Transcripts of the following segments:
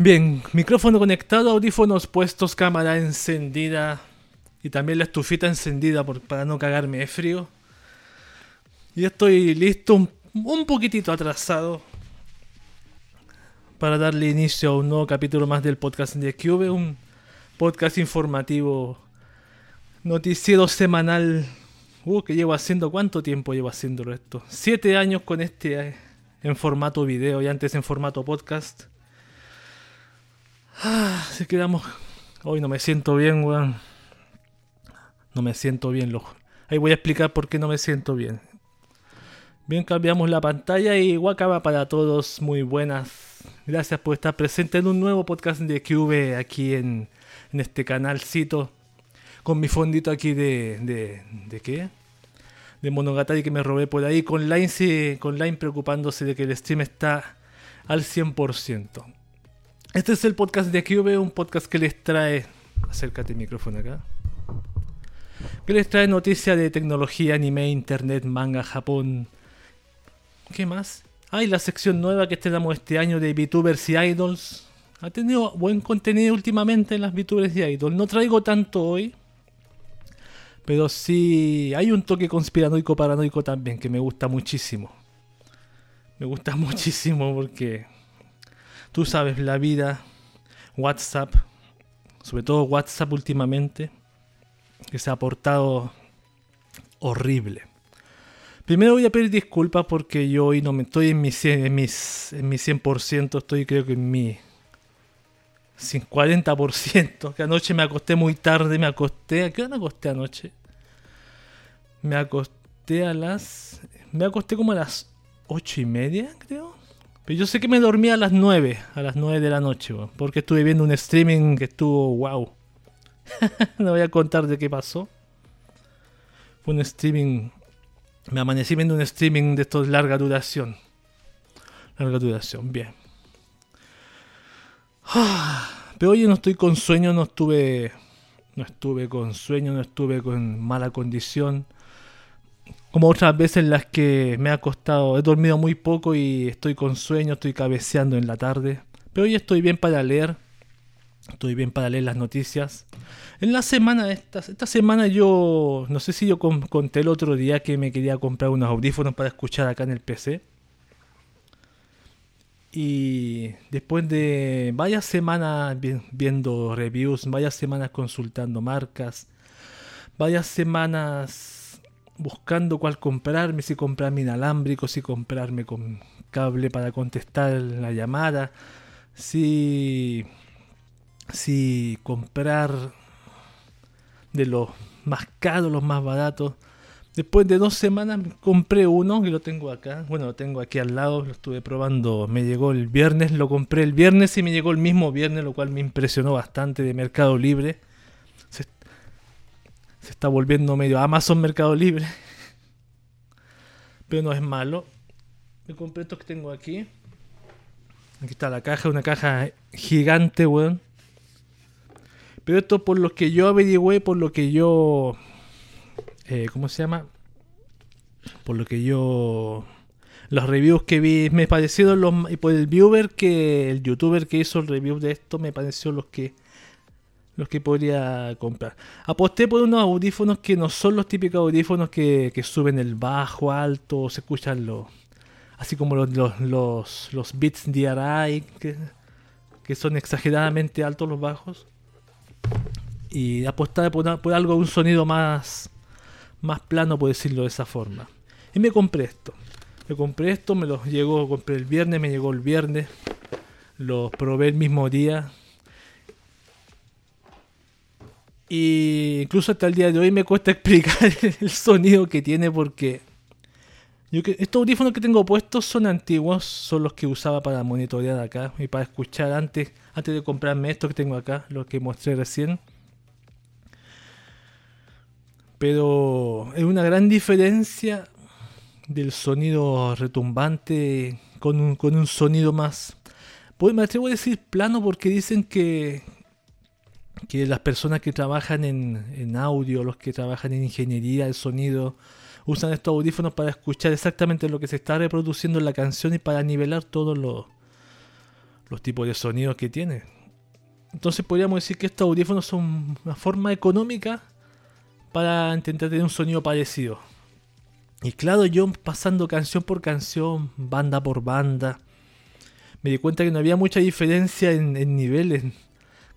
Bien, micrófono conectado, audífonos puestos, cámara encendida y también la estufita encendida por, para no cagarme de frío. Y estoy listo, un, un poquitito atrasado para darle inicio a un nuevo capítulo más del podcast de Cube, un podcast informativo, noticiero semanal. Uh, que llevo haciendo, ¿cuánto tiempo llevo haciéndolo esto? Siete años con este eh, en formato video y antes en formato podcast. Ah, si quedamos. Hoy no me siento bien, weón. No me siento bien, loco. Ahí voy a explicar por qué no me siento bien. Bien, cambiamos la pantalla y guacaba para todos. Muy buenas. Gracias por estar presente en un nuevo podcast de QV aquí en, este canalcito. Con mi fondito aquí de. ¿De, de qué? De Monogatari que me robé por ahí. Con Line, con Line preocupándose de que el stream está al 100%. Este es el podcast de QV, un podcast que les trae. Acércate el micrófono acá. Que les trae noticias de tecnología, anime, internet, manga, Japón. ¿Qué más? Hay la sección nueva que estrenamos este año de VTubers y Idols. Ha tenido buen contenido últimamente en las VTubers y Idols. No traigo tanto hoy. Pero sí hay un toque conspiranoico paranoico también que me gusta muchísimo. Me gusta muchísimo porque Tú sabes, la vida, WhatsApp, sobre todo WhatsApp últimamente, que se ha portado horrible. Primero voy a pedir disculpas porque yo hoy no me estoy en mi 100%, en mis, en mi 100% estoy creo que en mi 40%, que anoche me acosté muy tarde, me acosté, ¿a qué hora me acosté anoche? Me acosté a las... Me acosté como a las 8 y media, creo. Pero yo sé que me dormí a las 9, a las 9 de la noche, porque estuve viendo un streaming que estuvo wow. no voy a contar de qué pasó. Fue un streaming. Me amanecí viendo un streaming de estos larga duración. Larga duración, bien. Pero hoy no estoy con sueño, no estuve. No estuve con sueño, no estuve con mala condición como otras veces en las que me ha costado, he dormido muy poco y estoy con sueño, estoy cabeceando en la tarde. Pero hoy estoy bien para leer, estoy bien para leer las noticias. En la semana, esta, esta semana yo, no sé si yo conté el otro día que me quería comprar unos audífonos para escuchar acá en el PC. Y después de varias semanas viendo reviews, varias semanas consultando marcas, varias semanas buscando cuál comprarme, si comprarme inalámbrico, si comprarme con cable para contestar la llamada, si, si comprar de los más caros, los más baratos. Después de dos semanas compré uno y lo tengo acá. Bueno, lo tengo aquí al lado, lo estuve probando. Me llegó el viernes, lo compré el viernes y me llegó el mismo viernes, lo cual me impresionó bastante de Mercado Libre se está volviendo medio Amazon Mercado Libre. Pero no es malo. Me compré esto que tengo aquí. Aquí está la caja, una caja gigante, weón. Pero esto por lo que yo averigüé, por lo que yo... Eh, ¿Cómo se llama? Por lo que yo... Los reviews que vi me parecieron los... Y por el viewer que... El youtuber que hizo el review de esto me pareció los que los que podría comprar. Aposté por unos audífonos que no son los típicos audífonos que, suben el bajo, alto, se escuchan los. Así como los, los, los, Beats DRI, que, que son exageradamente altos los bajos. Y aposté por, por algo, un sonido más, más plano, por decirlo de esa forma. Y me compré esto. Me compré esto, me los llegó, compré el viernes, me llegó el viernes. Los probé el mismo día y incluso hasta el día de hoy me cuesta explicar el sonido que tiene porque estos audífonos que tengo puestos son antiguos, son los que usaba para monitorear acá y para escuchar antes, antes de comprarme estos que tengo acá, los que mostré recién. Pero es una gran diferencia del sonido retumbante con un, con un sonido más... Pues me atrevo a decir plano porque dicen que, que las personas que trabajan en, audio, los que trabajan en ingeniería de sonido, usan estos audífonos para escuchar exactamente lo que se está reproduciendo en la canción y para nivelar todos los, los tipos de sonidos que tiene. Entonces podríamos decir que estos audífonos son una forma económica para intentar tener un sonido parecido. Y claro, yo pasando canción por canción, banda por banda, me di cuenta que no había mucha diferencia en, niveles.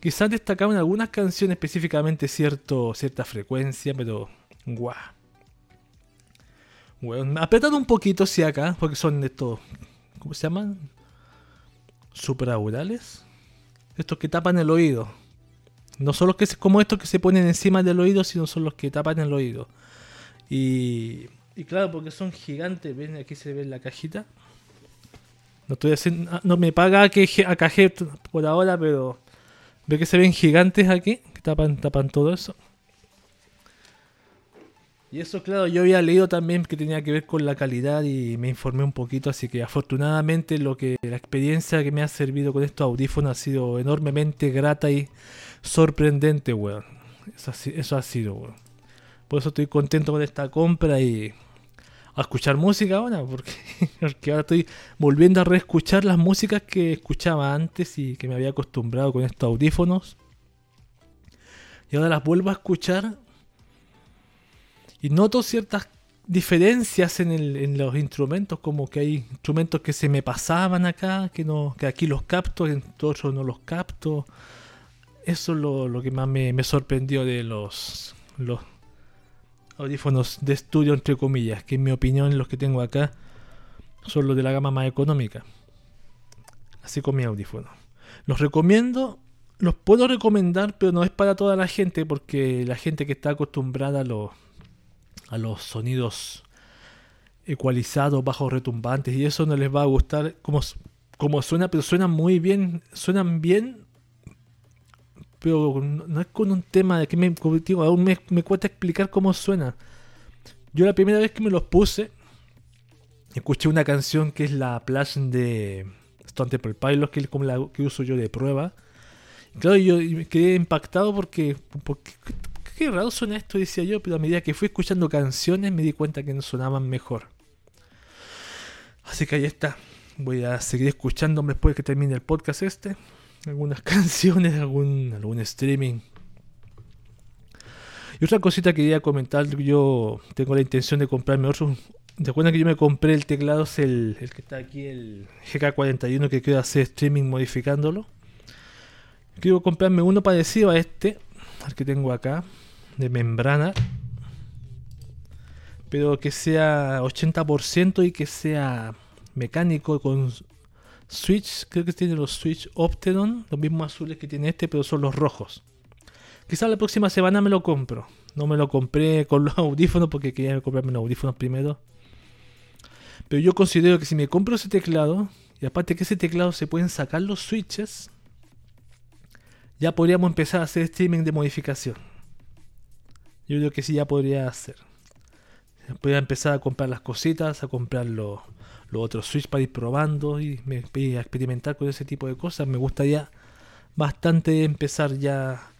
Quizás destacaban algunas canciones específicamente cierto, cierta frecuencia, pero guau. Bueno, apretado un poquito si acá, porque son estos, ¿cómo se llaman? Supraurales. Estos que tapan el oído. No son los que como estos que se ponen encima del oído, sino son los que tapan el oído. Y, y claro, porque son gigantes, ven aquí se ve la cajita. No estoy haciendo, ah, no me paga que AKG por ahora, pero ve que se ven gigantes aquí, que tapan, tapan todo eso. Y eso, claro, yo había leído también que tenía que ver con la calidad y me informé un poquito, así que afortunadamente lo que la experiencia que me ha servido con estos audífonos ha sido enormemente grata y sorprendente, weón. Eso, ha sido, weón. Por eso estoy contento con esta compra y escuchar música ahora, porque, ahora estoy volviendo a reescuchar las músicas que escuchaba antes y que me había acostumbrado con estos audífonos. Y ahora las vuelvo a escuchar y noto ciertas diferencias en, el, los instrumentos, como que hay instrumentos que se me pasaban acá, que no que aquí los capto, en otros no los capto. Eso es lo, que más me, sorprendió de los, los audífonos de estudio, entre comillas, que en mi opinión los que tengo acá son los de la gama más económica. Así con mi audífono. Los recomiendo, los puedo recomendar, pero no es para toda la gente, porque la gente que está acostumbrada a los a los sonidos ecualizados, bajos retumbantes, y eso no les va a gustar como, como suena, pero suenan muy bien, suenan bien, pero no es con un tema de que me, digo, aún me, cuesta explicar cómo suena. Yo la primera vez que me los puse, escuché una canción que es la Plash de Stone Temple Pilots, que es como la que uso yo de prueba. claro, yo quedé impactado porque, porque qué raro suena esto, decía yo, pero a medida que fui escuchando canciones me di cuenta que no sonaban mejor. Así que ahí está. Voy a seguir escuchando después que termine el podcast este. Algunas canciones, algún, algún streaming. Y otra cosita que quería comentar, yo tengo la intención de comprarme otro. ¿Te acuerdas que yo me compré el teclado? Es el, el que está aquí, el GK41 que quiero hacer streaming modificándolo. Quiero comprarme uno parecido a este, al que tengo acá de membrana, pero que sea 80% y que sea mecánico con switch, creo que tiene los switch Opteron, los mismos azules que tiene este, pero son los rojos. Quizás la próxima semana me lo compro. No me lo compré con los audífonos porque quería comprarme los audífonos primero. Pero yo considero que si me compro ese teclado, y aparte que ese teclado se pueden sacar los switches, ya podríamos empezar a hacer streaming de modificación. Yo creo que sí ya podría hacer. Podría empezar a comprar las cositas, a comprar los, otros Switch para ir probando y, experimentar con ese tipo de cosas. Me gustaría bastante empezar ya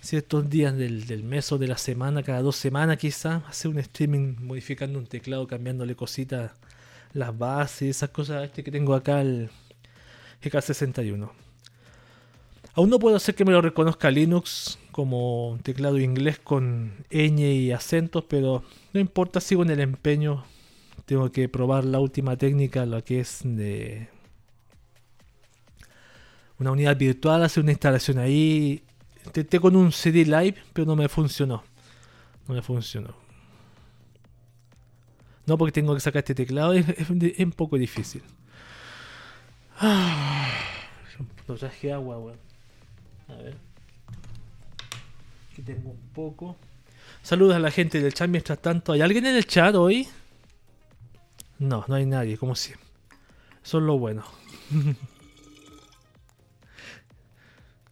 ciertos días del, mes o de la semana, cada dos semanas quizás, hacer un streaming modificando un teclado, cambiándole cositas, las bases, esas cosas este que tengo acá, el GK61. Aún no puedo hacer que me lo reconozca Linux como teclado inglés con ñ y acentos, pero no importa, sigo en el empeño. Tengo que probar la última técnica, la que es de una unidad virtual, hacer una instalación ahí. Intenté con un CD Live, pero no me funcionó. No me funcionó. No porque tengo que sacar este teclado, es, un poco difícil. Ah, traje agua, weón. A ver. Aquí tengo un poco. Saludos a la gente del chat mientras tanto. ¿Hay alguien en el chat hoy? No, no hay nadie, como siempre. Eso es lo bueno.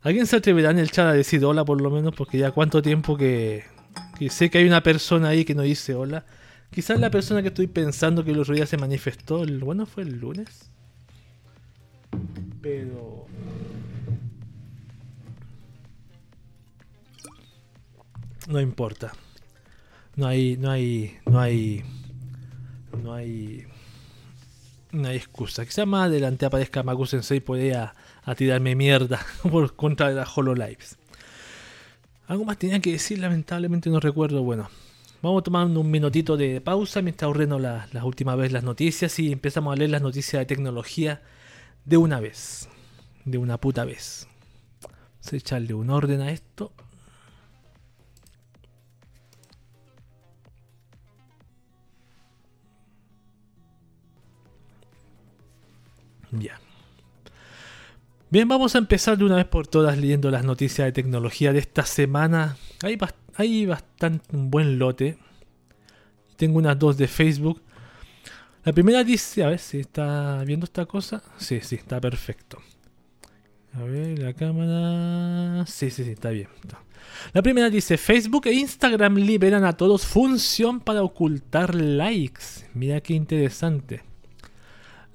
¿Alguien se atreverá en el chat a decir hola por lo menos? Porque ya cuánto tiempo que, que sé que hay una persona ahí que no dice hola. Quizás la persona que estoy pensando que el otro se manifestó, el, bueno, fue el lunes. Pero no importa. No hay, no hay, no hay, no hay, no hay excusa. Quizás más adelante aparezca Magu Sensei y pueda a tirarme mierda por contra de las HoloLives. Algo más tenía que decir, lamentablemente no recuerdo. Bueno, vamos tomar un minutito de pausa mientras ordeno las últimas veces las noticias y empezamos a leer las noticias de tecnología de una vez. De una puta vez. Vamos a echarle un orden a esto. Ya. Bien, vamos a empezar de una vez por todas leyendo las noticias de tecnología de esta semana. Hay, hay bastante un buen lote. Tengo unas dos de Facebook. La primera dice, a ver si está viendo esta cosa. Sí, sí, está perfecto. A ver, la cámara. Sí, sí, sí, está bien. La primera dice, Facebook e Instagram liberan a todos función para ocultar likes. Mira qué interesante.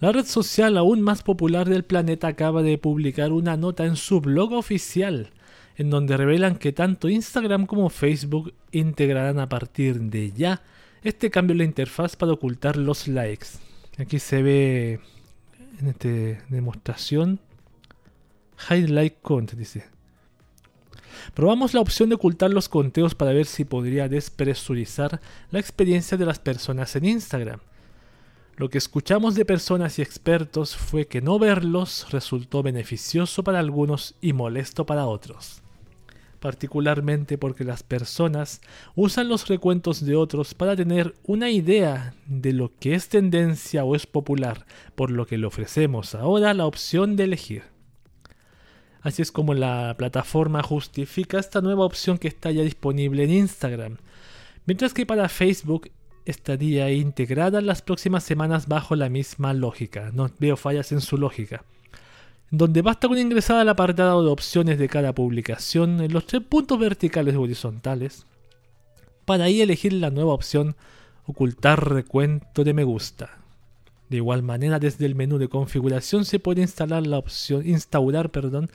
La red social aún más popular del planeta acaba de publicar una nota en su blog oficial, en donde revelan que tanto Instagram como Facebook integrarán a partir de ya este cambio en la interfaz para ocultar los likes. Aquí se ve en esta demostración Hide Like Content, dice. Probamos la opción de ocultar los conteos para ver si podría despresurizar la experiencia de las personas en Instagram. Lo que escuchamos de personas y expertos fue que no verlos resultó beneficioso para algunos y molesto para otros, particularmente porque las personas usan los recuentos de otros para tener una idea de lo que es tendencia o es popular, por lo que le ofrecemos ahora la opción de elegir. Así es como la plataforma justifica esta nueva opción que está ya disponible en Instagram, mientras que para Facebook estaría integrada las próximas semanas bajo la misma lógica. No veo fallas en su lógica. Donde basta con ingresar al apartado de opciones de cada publicación en los tres puntos verticales o horizontales para ahí elegir la nueva opción ocultar recuento de me gusta. De igual manera, desde el menú de configuración se puede instalar la opción, instaurar perdón,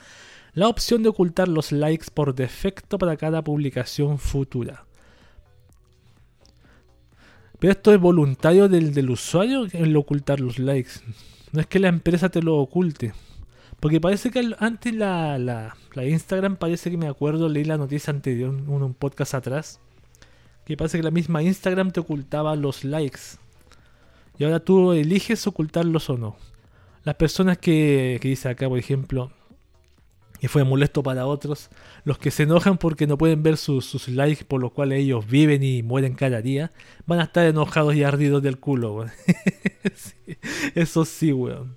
la opción de ocultar los likes por defecto para cada publicación futura. Pero esto es voluntario del, del usuario el ocultar los likes. No es que la empresa te lo oculte. Porque parece que antes la, la, Instagram, parece que me acuerdo, leí la noticia anterior, un, un podcast atrás, que parece que la misma Instagram te ocultaba los likes. Y ahora tú eliges ocultarlos o no. Las personas que, que dice acá, por ejemplo, y fue molesto para otros, los que se enojan porque no pueden ver sus, likes por los cuales ellos viven y mueren cada día, van a estar enojados y ardidos del culo, eso sí, weón.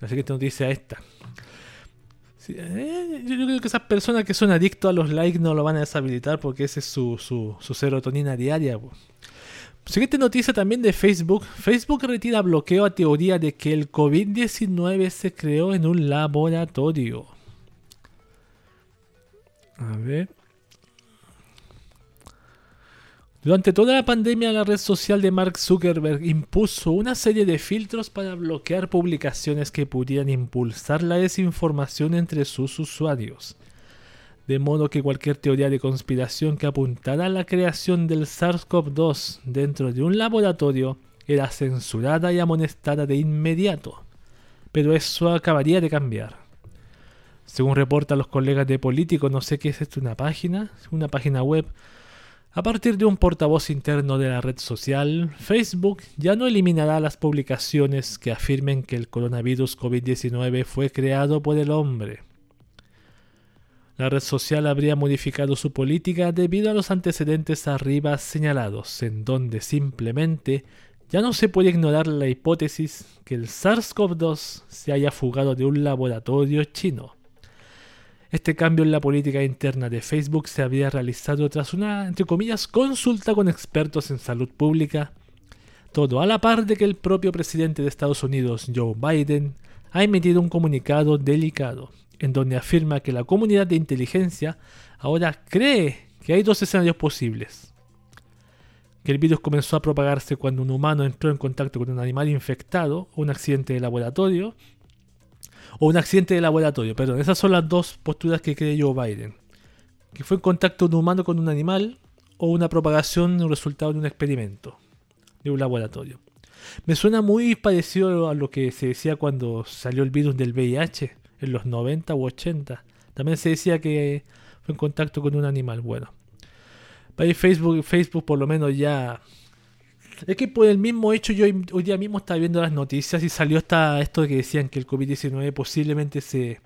Así que esta noticia esta. Eh, yo creo que esas personas que son adictos a los likes no lo van a deshabilitar porque ese es su, su, serotonina diaria. Siguiente noticia también de Facebook. Facebook retira bloqueo a teoría de que el COVID-19 se creó en un laboratorio. A ver. Durante toda la pandemia, la red social de Mark Zuckerberg impuso una serie de filtros para bloquear publicaciones que pudieran impulsar la desinformación entre sus usuarios. De modo que cualquier teoría de conspiración que apuntara a la creación del SARS-CoV-2 dentro de un laboratorio era censurada y amonestada de inmediato. Pero eso acabaría de cambiar. Según reportan los colegas de Político, no sé qué es esto, una página, una página web. A partir de un portavoz interno de la red social, Facebook ya no eliminará las publicaciones que afirmen que el coronavirus COVID-19 fue creado por el hombre. La red social habría modificado su política debido a los antecedentes arriba señalados, en donde simplemente ya no se puede ignorar la hipótesis que el SARS-CoV-2 se haya fugado de un laboratorio chino. Este cambio en la política interna de Facebook se había realizado tras una, entre comillas, consulta con expertos en salud pública, todo a la par de que el propio presidente de Estados Unidos, Joe Biden, ha emitido un comunicado delicado, en donde afirma que la comunidad de inteligencia ahora cree que hay dos escenarios posibles. Que el virus comenzó a propagarse cuando un humano entró en contacto con un animal infectado o un accidente de laboratorio, o un accidente de laboratorio, perdón. Esas son las dos posturas que cree Joe Biden. Que fue un contacto un humano con un animal o una propagación un resultado de un experimento, de un laboratorio. Me suena muy parecido a lo que se decía cuando salió el virus del VIH en los 90 u 80. También se decía que fue en contacto con un animal. Bueno, para Facebook, Facebook por lo menos ya es que por el mismo hecho, yo hoy día mismo estaba viendo las noticias y salió esta, esto de que decían que el COVID-19 posiblemente se.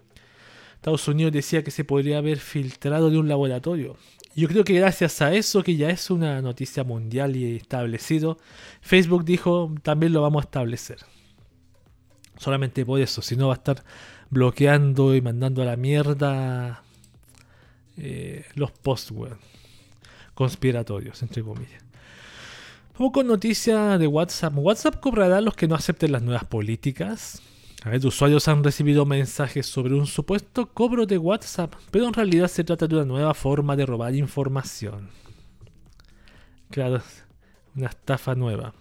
Estados Unidos decía que se podría haber filtrado de un laboratorio. Yo creo que gracias a eso, que ya es una noticia mundial y establecido, Facebook dijo también lo vamos a establecer. Solamente por eso, si no va a estar bloqueando y mandando a la mierda eh, los posts conspiratorios, entre comillas. Con noticia de WhatsApp. WhatsApp cobrará a los que no acepten las nuevas políticas. A ver, usuarios han recibido mensajes sobre un supuesto cobro de WhatsApp, pero en realidad se trata de una nueva forma de robar información. Claro, una estafa nueva.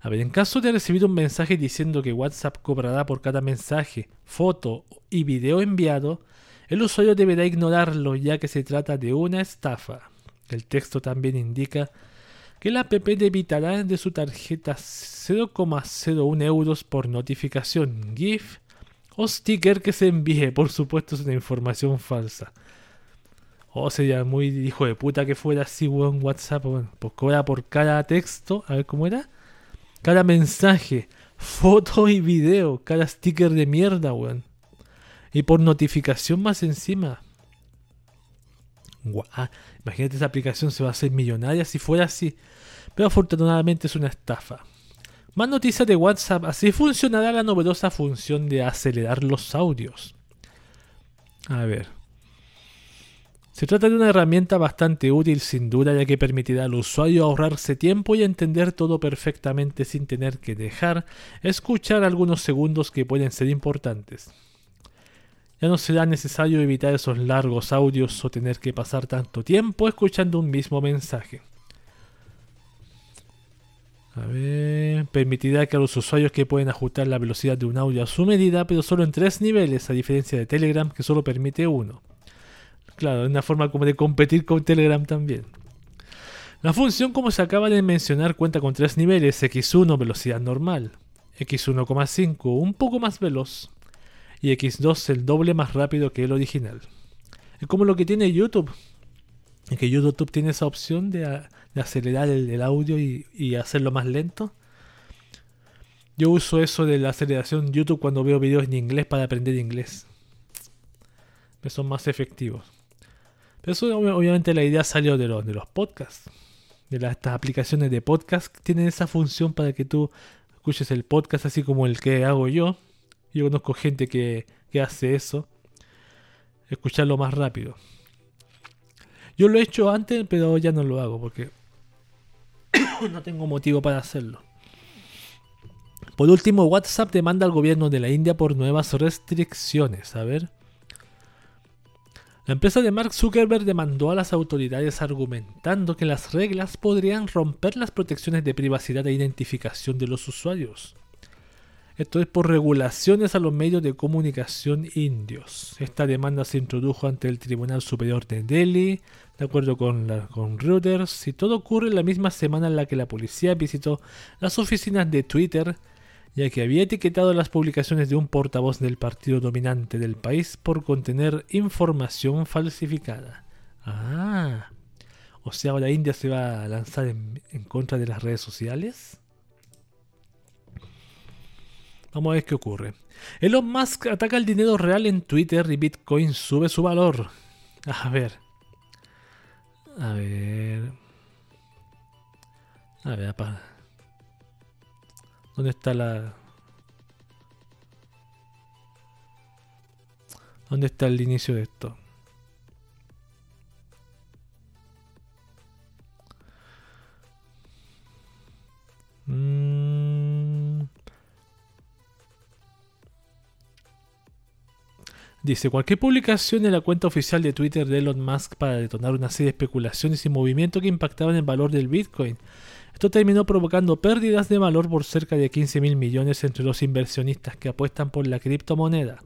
A ver, en caso de recibir un mensaje diciendo que WhatsApp cobrará por cada mensaje, foto y video enviado, el usuario deberá ignorarlo ya que se trata de una estafa. El texto también indica que la app debitará de su tarjeta 0,01 euros por notificación, GIF o sticker que se envíe. Por supuesto, es una información falsa. O oh, sería muy hijo de puta que fuera así, weón, WhatsApp. Bueno, pues cobra por cada texto. A ver cómo era. Cada mensaje, foto y video. Cada sticker de mierda, weón. Y por notificación más encima. Imagínate esa aplicación se va a hacer millonaria si fuera así. Pero afortunadamente es una estafa. Más noticias de WhatsApp. Así funcionará la novedosa función de acelerar los audios. A ver. Se trata de una herramienta bastante útil sin duda ya que permitirá al usuario ahorrarse tiempo y entender todo perfectamente sin tener que dejar escuchar algunos segundos que pueden ser importantes. Ya no será necesario evitar esos largos audios o tener que pasar tanto tiempo escuchando un mismo mensaje. A ver, permitirá que a los usuarios que pueden ajustar la velocidad de un audio a su medida, pero solo en tres niveles, a diferencia de Telegram que solo permite uno. Claro, es una forma como de competir con Telegram también. La función, como se acaba de mencionar, cuenta con tres niveles: X1 velocidad normal, X1,5 un poco más veloz, y X2 el doble más rápido que el original. Es como lo que tiene YouTube. Que YouTube tiene esa opción de, acelerar el, audio y, hacerlo más lento. Yo uso eso de la aceleración YouTube cuando veo videos en inglés para aprender inglés. Me son más efectivos. Pero eso obviamente la idea salió de los, de los podcasts. De las, estas aplicaciones de podcast tienen esa función para que tú escuches el podcast así como el que hago yo yo conozco gente que, hace eso. Escucharlo más rápido. Yo lo he hecho antes, pero ya no lo hago porque no tengo motivo para hacerlo. Por último, WhatsApp demanda al gobierno de la India por nuevas restricciones. A ver. La empresa de Mark Zuckerberg demandó a las autoridades argumentando que las reglas podrían romper las protecciones de privacidad e identificación de los usuarios. Esto es por regulaciones a los medios de comunicación indios. Esta demanda se introdujo ante el Tribunal Superior de Delhi, de acuerdo con, Reuters, y todo ocurre la misma semana en la que la policía visitó las oficinas de Twitter, ya que había etiquetado las publicaciones de un portavoz del partido dominante del país por contener información falsificada. Ah, o sea, ahora India se va a lanzar en contra de las redes sociales. Vamos a ver qué ocurre. Elon Musk ataca el dinero real en Twitter y Bitcoin sube su valor. A ver. A ver. A ver. ¿Dónde está la... ¿Dónde está el inicio de esto? Mmm... Dice, cualquier publicación en la cuenta oficial de Twitter de Elon Musk para detonar una serie de especulaciones y movimientos que impactaban el valor del Bitcoin. Esto terminó provocando pérdidas de valor por cerca de 15 mil millones entre los inversionistas que apuestan por la criptomoneda.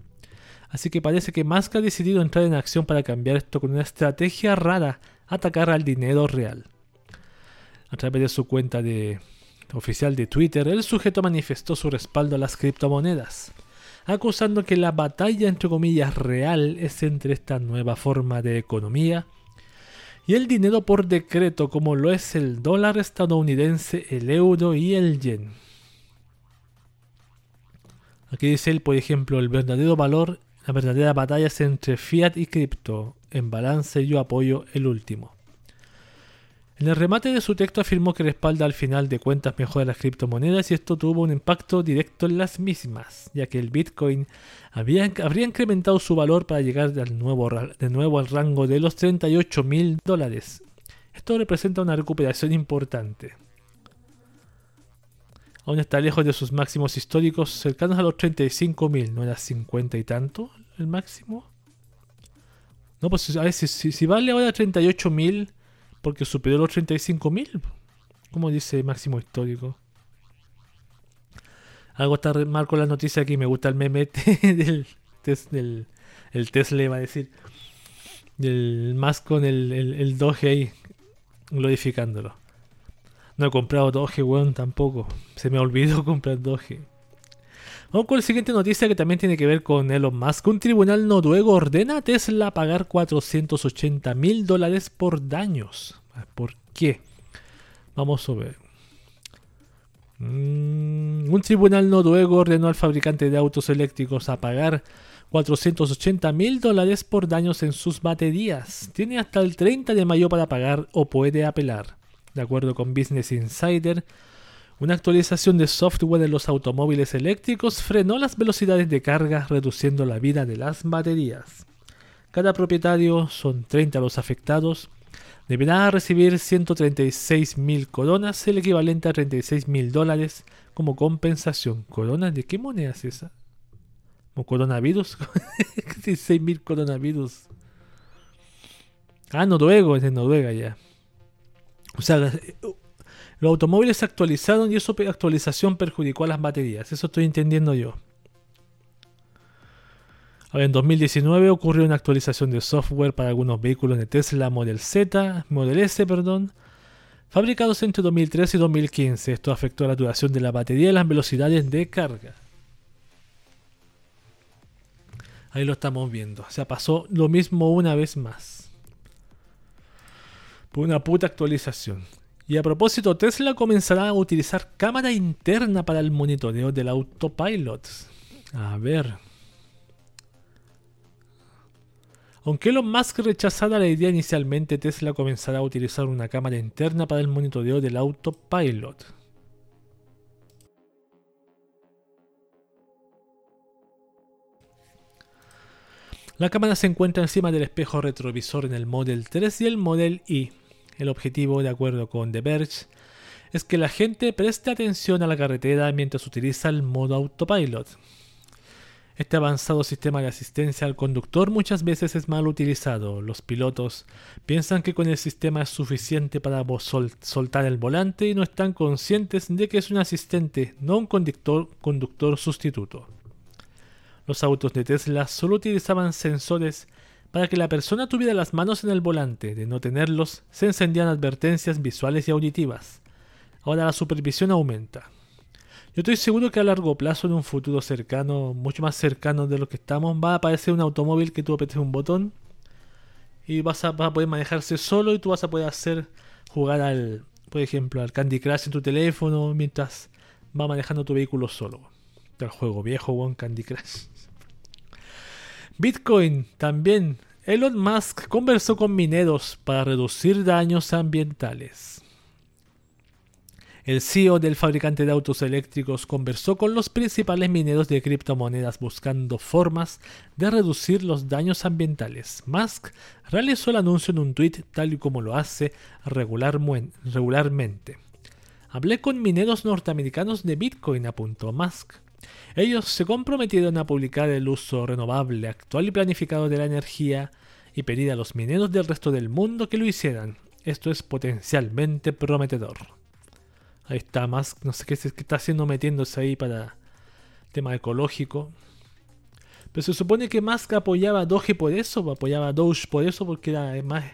Así que parece que Musk ha decidido entrar en acción para cambiar esto con una estrategia rara, atacar al dinero real. A través de su cuenta de, oficial de Twitter, el sujeto manifestó su respaldo a las criptomonedas, acusando que la batalla entre comillas real es entre esta nueva forma de economía y el dinero por decreto como lo es el dólar estadounidense, el euro y el yen. Aquí dice él, por ejemplo, el verdadero valor, la verdadera batalla es entre fiat y cripto. En balance yo apoyo el último. En el remate de su texto afirmó que respalda al final de cuentas mejor las criptomonedas y esto tuvo un impacto directo en las mismas, ya que el Bitcoin habría incrementado su valor para llegar de nuevo al rango de los 38 mil dólares. Esto representa una recuperación importante. Aún está lejos de sus máximos históricos cercanos a los 35 mil, ¿no era 50 y tanto el máximo? No, pues a ver, si, si vale ahora 38 mil porque superó los 35.000. Como dice máximo histórico. Algo está mal con la noticia aquí. Me gusta el meme del, del el Tesla, iba a decir. Del más con el, el, Doge ahí. Glorificándolo. No he comprado Doge, weón, tampoco. Se me olvidó comprar Doge. Vamos con la siguiente noticia que también tiene que ver con Elon Musk. Un tribunal noruego ordena a Tesla pagar 480 mil dólares por daños. ¿Por qué? Vamos a ver. Mm, un tribunal noruego ordenó al fabricante de autos eléctricos a pagar 480 mil dólares por daños en sus baterías. Tiene hasta el 30 de mayo para pagar o puede apelar. De acuerdo con Business Insider, una actualización de software en los automóviles eléctricos frenó las velocidades de carga reduciendo la vida de las baterías. Cada propietario, son 30 los afectados, deberá recibir 136 mil coronas, el equivalente a 36 mil dólares como compensación. ¿Coronas? ¿De qué moneda es esa? ¿O coronavirus? 16 mil coronavirus. Ah, noruego, es de Noruega ya. O sea, los automóviles se actualizaron y esa actualización perjudicó a las baterías. Eso estoy entendiendo yo. en 2019 ocurrió una actualización de software para algunos vehículos de Tesla Model Z, Model S, perdón, fabricados entre 2013 y 2015. Esto afectó la duración de la batería y las velocidades de carga. Ahí lo estamos viendo. O sea, pasó lo mismo una vez más. Por una puta actualización. Y a propósito, Tesla comenzará a utilizar cámara interna para el monitoreo del autopilot. A ver. Aunque Elon Musk rechazara la idea inicialmente, Tesla comenzará a utilizar una cámara interna para el monitoreo del autopilot. La cámara se encuentra encima del espejo retrovisor en el Model 3 y el Model Y. El objetivo, de acuerdo con The Verge, es que la gente preste atención a la carretera mientras utiliza el modo autopilot. Este avanzado sistema de asistencia al conductor muchas veces es mal utilizado. Los pilotos piensan que con el sistema es suficiente para soltar el volante y no están conscientes de que es un asistente, no un conductor, conductor sustituto. Los autos de Tesla solo utilizaban sensores para que la persona tuviera las manos en el volante. De no tenerlos, se encendían advertencias visuales y auditivas. Ahora la supervisión aumenta. Yo estoy seguro que a largo plazo, en un futuro cercano, mucho más cercano de lo que estamos, va a aparecer un automóvil que tú apretes un botón y vas a, poder manejarse solo y tú vas a poder hacer jugar al, por ejemplo, al Candy Crush en tu teléfono mientras va manejando tu vehículo solo. El juego viejo, One Candy Crush. Bitcoin también Elon Musk conversó con mineros para reducir daños ambientales. El CEO del fabricante de autos eléctricos conversó con los principales mineros de criptomonedas buscando formas de reducir los daños ambientales. Musk realizó el anuncio en un tweet tal y como lo hace regularmente. Hablé con mineros norteamericanos de Bitcoin, apuntó Musk. Ellos se comprometieron a publicar el uso renovable actual y planificado de la energía y pedir a los mineros del resto del mundo que lo hicieran. Esto es potencialmente prometedor. Ahí está Musk, no sé qué, está haciendo metiéndose ahí para tema ecológico. Pero se supone que Musk apoyaba a Doge por eso, apoyaba a Doge por eso, porque era más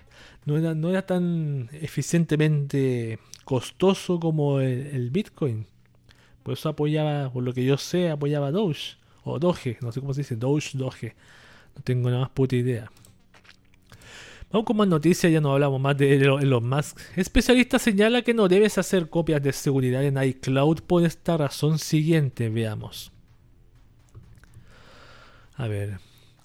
no era, no era tan eficientemente costoso como el, Bitcoin. Por eso apoyaba, por lo que yo sé, apoyaba Doge. O Doge, no sé cómo se dice, Doge, Doge. No tengo nada más puta idea. Vamos con más noticias, ya no hablamos más de Elon Musk. Especialista señala que no debes hacer copias de seguridad en iCloud por esta razón siguiente, veamos. A ver.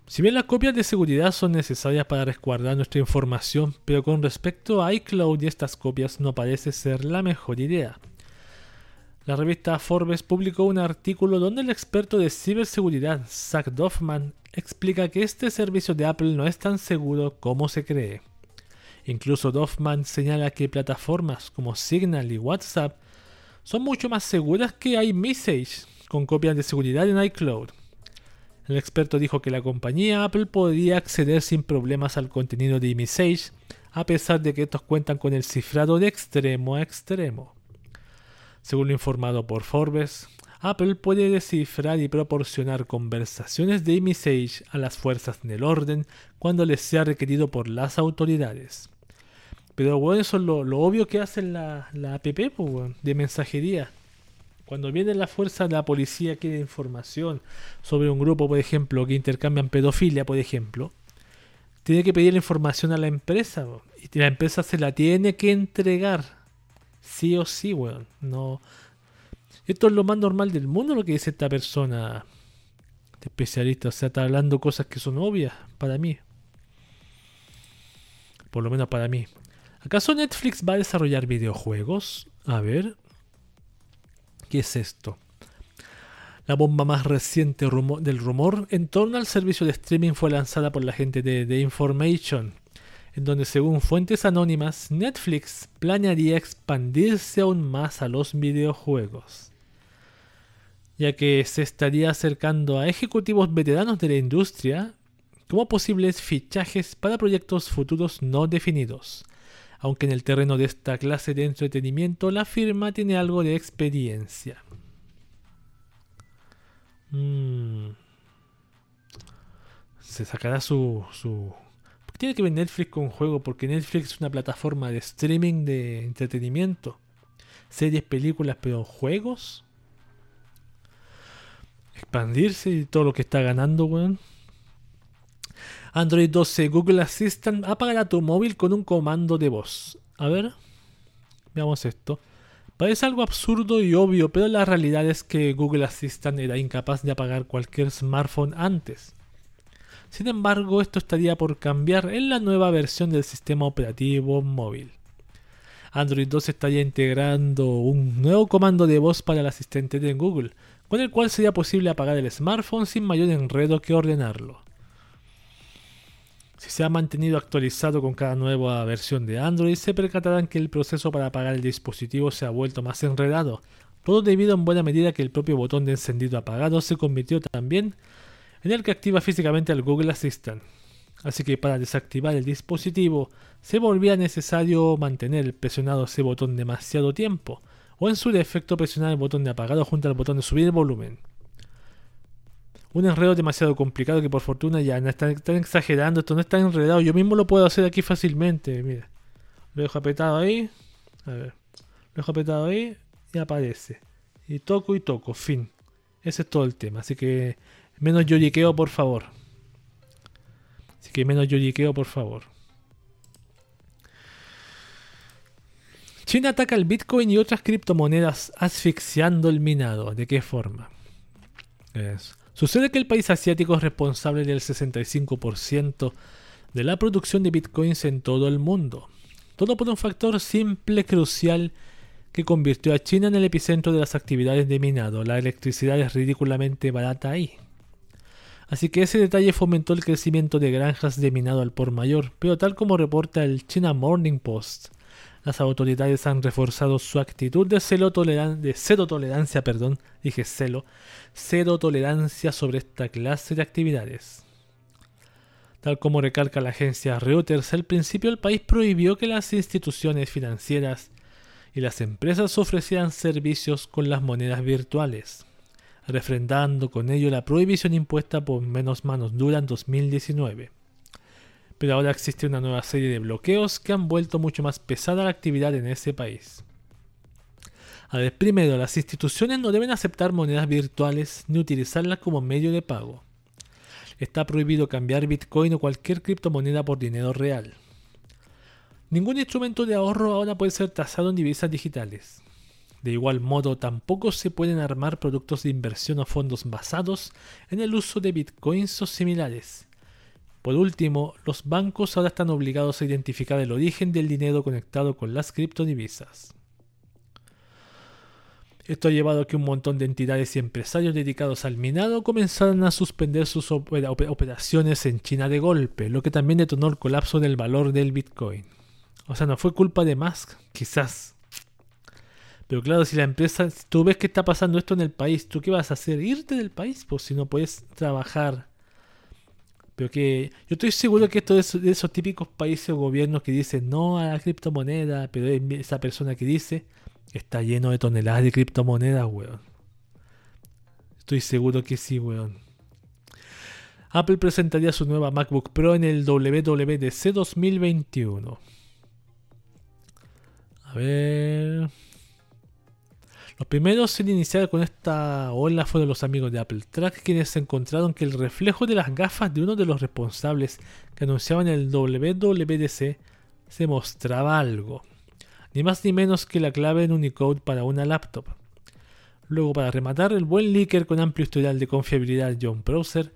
Si bien las copias de seguridad son necesarias para resguardar nuestra información, pero con respecto a iCloud y estas copias no parece ser la mejor idea. La revista Forbes publicó un artículo donde el experto de ciberseguridad, Zach Doffman, explica que este servicio de Apple no es tan seguro como se cree. Incluso Doffman señala que plataformas como Signal y WhatsApp son mucho más seguras que iMessage, con copias de seguridad en iCloud. El experto dijo que la compañía Apple podría acceder sin problemas al contenido de iMessage, a pesar de que estos cuentan con el cifrado de extremo a extremo. Según lo informado por Forbes, Apple puede descifrar y proporcionar conversaciones de iMessage a las fuerzas del orden cuando les sea requerido por las autoridades. Pero bueno, eso es lo, obvio que hace la, la app de mensajería. Cuando viene la fuerza de la policía quiere información sobre un grupo, por ejemplo, que intercambian pedofilia, por ejemplo, tiene que pedir la información a la empresa y la empresa se la tiene que entregar Sí o sí, weón. No. Esto es lo más normal del mundo lo que dice esta persona. Este especialista. O sea, está hablando cosas que son obvias para mí. Por lo menos para mí. ¿Acaso Netflix va a desarrollar videojuegos? A ver. ¿Qué es esto? La bomba más reciente del rumor en torno al servicio de streaming fue lanzada por la gente de The Information en donde según fuentes anónimas, Netflix planearía expandirse aún más a los videojuegos, ya que se estaría acercando a ejecutivos veteranos de la industria como posibles fichajes para proyectos futuros no definidos, aunque en el terreno de esta clase de entretenimiento la firma tiene algo de experiencia. Mm. Se sacará su, su tiene que ver Netflix con juego? Porque Netflix es una plataforma de streaming de entretenimiento. Series, películas, pero juegos. Expandirse y todo lo que está ganando, weón. Android 12 Google Assistant apagará tu móvil con un comando de voz. A ver, veamos esto. Parece algo absurdo y obvio, pero la realidad es que Google Assistant era incapaz de apagar cualquier smartphone antes. Sin embargo, esto estaría por cambiar en la nueva versión del sistema operativo móvil. Android 2 estaría integrando un nuevo comando de voz para el asistente de Google, con el cual sería posible apagar el smartphone sin mayor enredo que ordenarlo. Si se ha mantenido actualizado con cada nueva versión de Android, se percatarán que el proceso para apagar el dispositivo se ha vuelto más enredado, todo debido en buena medida que el propio botón de encendido apagado se convirtió también en el que activa físicamente al Google Assistant. Así que para desactivar el dispositivo se volvía necesario mantener presionado ese botón demasiado tiempo, o en su defecto presionar el botón de apagado junto al botón de subir el volumen. Un enredo demasiado complicado que por fortuna ya no están, exagerando, esto no está enredado, yo mismo lo puedo hacer aquí fácilmente, mira. Lo dejo apretado ahí, a ver, lo dejo apretado ahí y aparece. Y toco y toco, fin. Ese es todo el tema, así que Menos lloriqueo, por favor. Así que menos lloriqueo, por favor. China ataca el Bitcoin y otras criptomonedas asfixiando el minado. ¿De qué forma? Sucede que el país asiático es responsable del 65% de la producción de bitcoins en todo el mundo. Todo por un factor simple, crucial, que convirtió a China en el epicentro de las actividades de minado. La electricidad es ridículamente barata ahí. Así que ese detalle fomentó el crecimiento de granjas de minado al por mayor, pero tal como reporta el China Morning Post, las autoridades han reforzado su actitud de, cero tolerancia, perdón, dije cero tolerancia sobre esta clase de actividades. Tal como recalca la agencia Reuters, al principio el país prohibió que las instituciones financieras y las empresas ofrecieran servicios con las monedas virtuales refrendando con ello la prohibición impuesta por menos manos dura en 2019. pero ahora existe una nueva serie de bloqueos que han vuelto mucho más pesada la actividad en ese país. A ver, primero, las instituciones no deben aceptar monedas virtuales ni utilizarlas como medio de pago. Está prohibido cambiar Bitcoin o cualquier criptomoneda por dinero real. Ningún instrumento de ahorro ahora puede ser tasado en divisas digitales. De igual modo, tampoco se pueden armar productos de inversión o fondos basados en el uso de bitcoins o similares. Por último, los bancos ahora están obligados a identificar el origen del dinero conectado con las criptodivisas. Esto ha llevado a que un montón de entidades y empresarios dedicados al minado comenzaran a suspender sus operaciones en China de golpe, lo que también detonó el colapso del valor del Bitcoin. O sea, no fue culpa de Musk, quizás. Pero claro, si la empresa, tú ves que está pasando esto en el país, ¿tú qué vas a hacer? ¿Irte del país? Pues si no puedes trabajar. Pero que yo estoy seguro que esto es de esos típicos países o gobiernos que dicen no a la criptomoneda, pero esa persona que dice está lleno de toneladas de criptomonedas, weón. Estoy seguro que sí, weón. Apple presentaría su nueva MacBook Pro en el WWDC 2021. A ver. Los primeros en iniciar con esta ola fueron los amigos de Apple Track, quienes encontraron que el reflejo de las gafas de uno de los responsables que anunciaban el WWDC se mostraba algo. Ni más ni menos que la clave en Unicode para una laptop. Luego, para rematar, el buen leaker con amplio historial de confiabilidad John Browser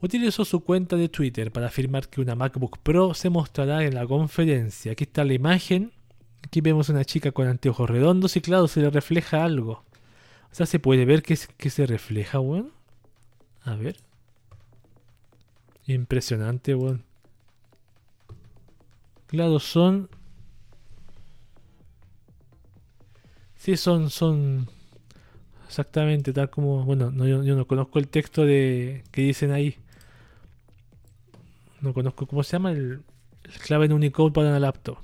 utilizó su cuenta de Twitter para afirmar que una MacBook Pro se mostrará en la conferencia. Aquí está la imagen Aquí vemos una chica con anteojos redondos y claro, se le refleja algo. O sea, se puede ver que, se refleja, weón. A ver. Impresionante, weón. Claro, son... Sí, son, son... Exactamente, tal como... Bueno, yo, no conozco el texto de que dicen ahí. No conozco cómo se llama el, el clave en Unicode para una laptop.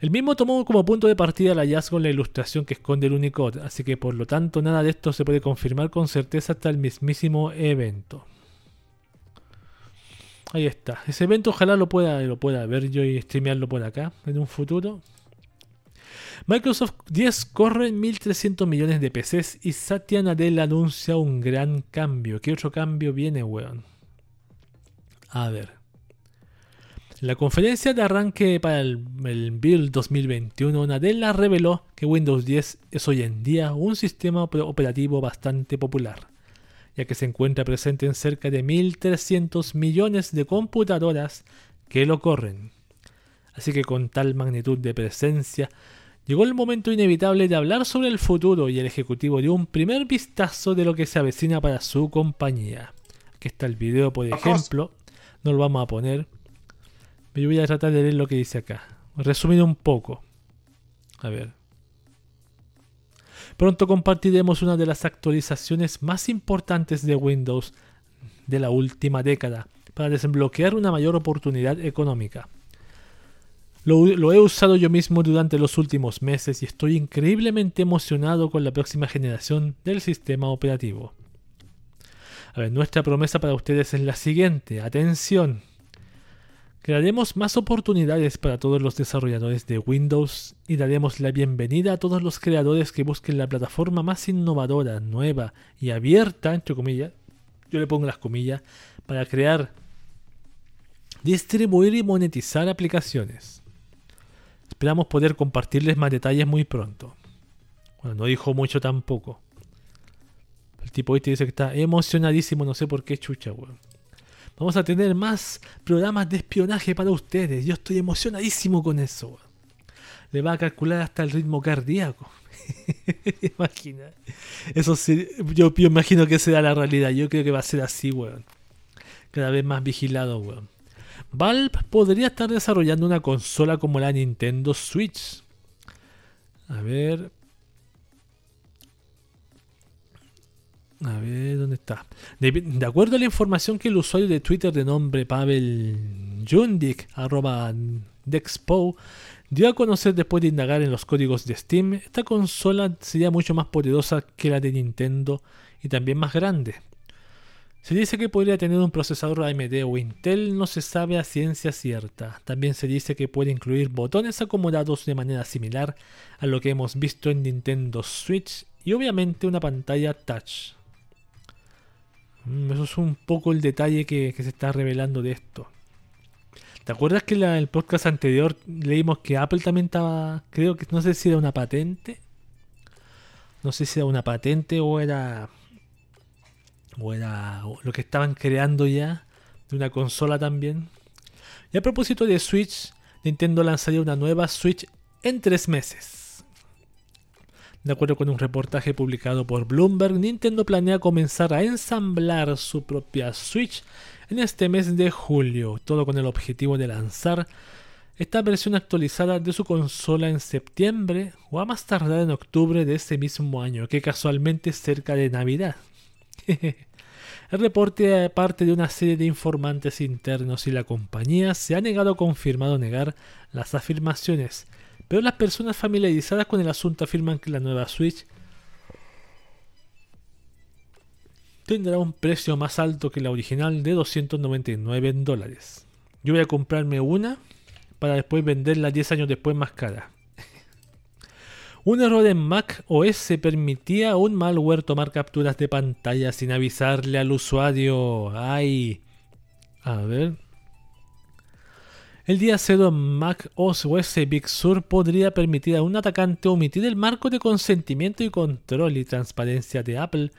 El mismo tomó como punto de partida el hallazgo en la ilustración que esconde el Unicode, así que por lo tanto nada de esto se puede confirmar con certeza hasta el mismísimo evento. Ahí está. Ese evento ojalá lo pueda, ver yo y streamearlo por acá en un futuro. Microsoft 10 corre en 1.300 millones de PCs y Satya Nadella anuncia un gran cambio. ¿Qué otro cambio viene, weón? A ver. La conferencia de arranque para el, Build 2021, Nadella reveló que Windows 10 es hoy en día un sistema operativo bastante popular, ya que se encuentra presente en cerca de 1.300 millones de computadoras que lo corren. Así que con tal magnitud de presencia, llegó el momento inevitable de hablar sobre el futuro y el ejecutivo dio un primer vistazo de lo que se avecina para su compañía. Aquí está el video, por ejemplo, no lo vamos a poner yo voy a tratar de leer lo que dice acá. Resumido un poco. A ver. Pronto compartiremos una de las actualizaciones más importantes de Windows de la última década para desbloquear una mayor oportunidad económica. Lo, lo, he usado yo mismo durante los últimos meses y estoy increíblemente emocionado con la próxima generación del sistema operativo. A ver, nuestra promesa para ustedes es la siguiente. Atención. Crearemos más oportunidades para todos los desarrolladores de Windows y daremos la bienvenida a todos los creadores que busquen la plataforma más innovadora, nueva y abierta, entre comillas, yo le pongo las comillas, para crear, distribuir y monetizar aplicaciones. Esperamos poder compartirles más detalles muy pronto. Bueno, no dijo mucho tampoco. El tipo este dice que está emocionadísimo, no sé por qué chucha, weón. Vamos a tener más programas de espionaje para ustedes. Yo estoy emocionadísimo con eso. Le va a calcular hasta el ritmo cardíaco. Imagina. Eso sí, yo, imagino que será la realidad. Yo creo que va a ser así, weón. Cada vez más vigilado, weón. Valve podría estar desarrollando una consola como la Nintendo Switch. A ver, A ver, ¿dónde está? De, acuerdo a la información que el usuario de Twitter de nombre Pavel Jundik, arroba Dexpo, dio a conocer después de indagar en los códigos de Steam, esta consola sería mucho más poderosa que la de Nintendo y también más grande. Se dice que podría tener un procesador AMD o Intel, no se sabe a ciencia cierta. También se dice que puede incluir botones acomodados de manera similar a lo que hemos visto en Nintendo Switch y obviamente una pantalla touch. Mm, eso es un poco el detalle que, se está revelando de esto. ¿Te acuerdas que en el podcast anterior leímos que Apple también estaba, creo que no sé si era una patente? No sé si era una patente o era o era lo que estaban creando ya de una consola también. Y a propósito de Switch, Nintendo lanzaría una nueva Switch en tres meses. De acuerdo con un reportaje publicado por Bloomberg, Nintendo planea comenzar a ensamblar su propia Switch en este mes de julio, todo con el objetivo de lanzar esta versión actualizada de su consola en septiembre o a más tardar en octubre de ese mismo año, que casualmente es cerca de Navidad. El reporte parte de una serie de informantes internos y la compañía se ha negado a confirmar o negar las afirmaciones, pero las personas familiarizadas con el asunto afirman que la nueva Switch tendrá un precio más alto que la original de 299 dólares. Yo voy a comprarme una para después venderla 10 años después más cara. Un error en Mac OS permitía a un malware tomar capturas de pantalla sin avisarle al usuario. ¡Ay! A ver. El día 0 en Mac OS Big Sur podría permitir a un atacante omitir el marco de consentimiento y control y transparencia de Apple.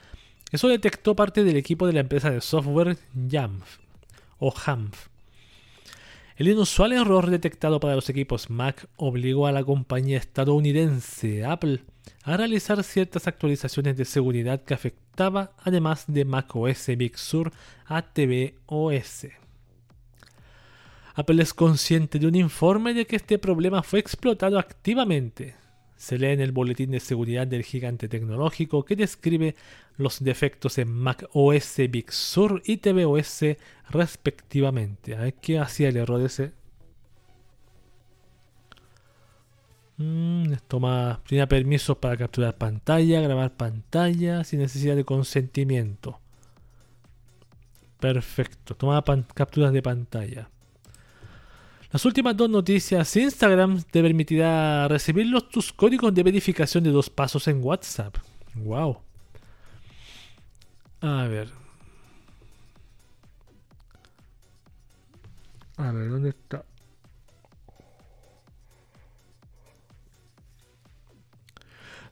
Eso detectó parte del equipo de la empresa de software Jamf o Jamf el inusual error detectado para los equipos Mac obligó a la compañía estadounidense Apple a realizar ciertas actualizaciones de seguridad que afectaba además de macOS Big Sur a tvOS. Apple es consciente de un informe de que este problema fue explotado activamente se lee en el boletín de seguridad del gigante tecnológico que describe los defectos en Mac OS Big Sur y tvOS respectivamente. A ver qué hacía el error ese. Mm, toma, tenía permisos para capturar pantalla, grabar pantalla sin necesidad de consentimiento. Perfecto, tomaba capturas de pantalla. Las últimas dos noticias, Instagram te permitirá recibir los, tus códigos de verificación de dos pasos en WhatsApp. Wow. A ver. A ver, ¿dónde está?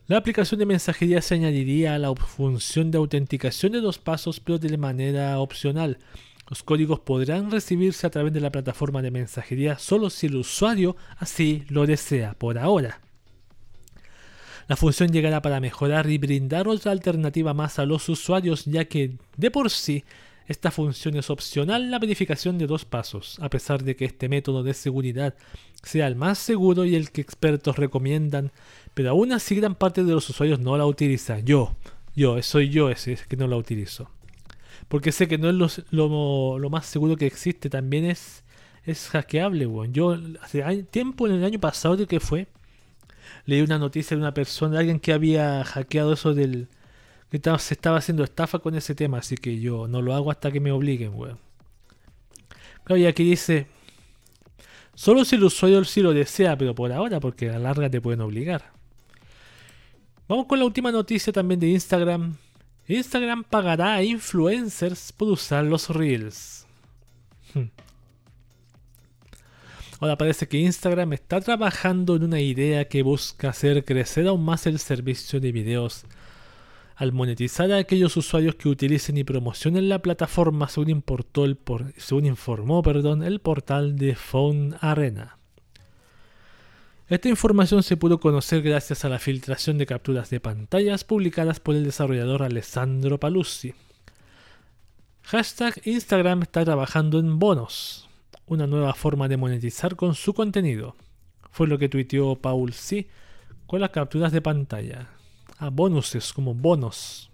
La aplicación de mensajería se añadiría a la función de autenticación de dos pasos, pero de manera opcional. Los códigos podrán recibirse a través de la plataforma de mensajería solo si el usuario así lo desea por ahora. La función llegará para mejorar y brindar otra alternativa más a los usuarios ya que de por sí esta función es opcional la verificación de dos pasos, a pesar de que este método de seguridad sea el más seguro y el que expertos recomiendan, pero aún así gran parte de los usuarios no la utilizan. Yo, yo, soy yo ese que no la utilizo porque sé que no es lo, más seguro que existe, también es, es hackeable, weón. Yo hace tiempo, en el año pasado de que fue, leí una noticia de una persona, alguien que había hackeado eso del... que se estaba haciendo estafa con ese tema, así que yo no lo hago hasta que me obliguen, weón. Claro, y aquí dice, solo si el usuario sí lo desea, pero por ahora, porque a la larga te pueden obligar. Vamos con la última noticia también de Instagram. Instagram pagará a influencers por usar los reels. Hmm. Ahora parece que Instagram está trabajando en una idea que busca hacer crecer aún más el servicio de videos al monetizar a aquellos usuarios que utilicen y promocionen la plataforma según, informó el portal de Phone Arena. Esta información se pudo conocer gracias a la filtración de capturas de pantallas publicadas por el desarrollador Alessandro Paluzzi. Hashtag Instagram está trabajando en bonos, una nueva forma de monetizar con su contenido. Fue lo que tuiteó Paul C con las capturas de pantalla. A bonuses como bonos.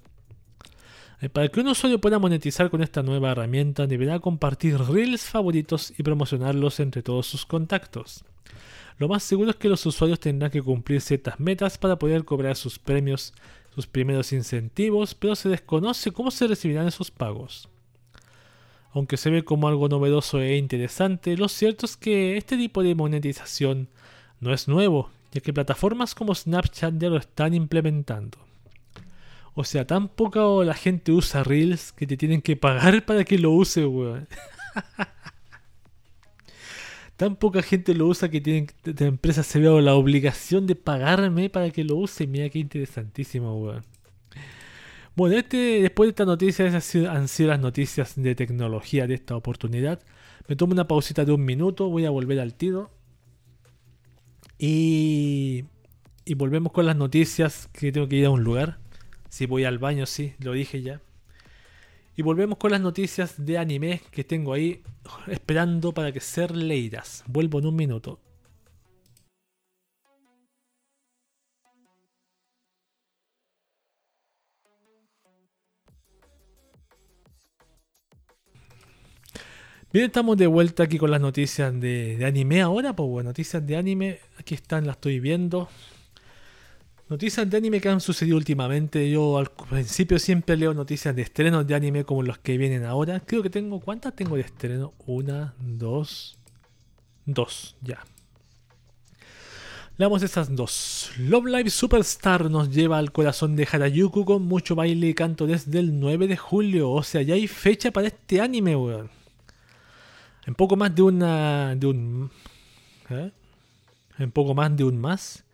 Eh, para que un usuario pueda monetizar con esta nueva herramienta deberá compartir reels favoritos y promocionarlos entre todos sus contactos. Lo más seguro es que los usuarios tendrán que cumplir ciertas metas para poder cobrar sus premios, sus primeros incentivos, pero se desconoce cómo se recibirán esos pagos. Aunque se ve como algo novedoso e interesante, lo cierto es que este tipo de monetización no es nuevo, ya que plataformas como Snapchat ya lo están implementando. O sea, tan poca la gente usa Reels que te tienen que pagar para que lo use, weón. Tan poca gente lo usa que tienen, la empresa se ve la obligación de pagarme para que lo use. Mira qué interesantísimo, weón. Bueno, este, después de esta noticia, esas han sido las noticias de tecnología de esta oportunidad. Me tomo una pausita de un minuto, voy a volver al tiro. Y, y volvemos con las noticias que tengo que ir a un lugar. Si voy al baño, sí, lo dije ya. Y volvemos con las noticias de anime que tengo ahí esperando para que ser leídas. Vuelvo en un minuto. Bien, estamos de vuelta aquí con las noticias de, anime ahora. Pues bueno, noticias de anime. Aquí están, las estoy viendo. Noticias de anime que han sucedido últimamente. Yo al principio siempre leo noticias de estrenos de anime como los que vienen ahora. Creo que tengo. ¿Cuántas tengo de estreno? Una, dos. Dos, ya. Leamos esas dos. Love Live Superstar nos lleva al corazón de Harayuku con mucho baile y canto desde el 9 de julio. O sea, ya hay fecha para este anime, weón. En poco más de una. de un. ¿eh? En poco más de un más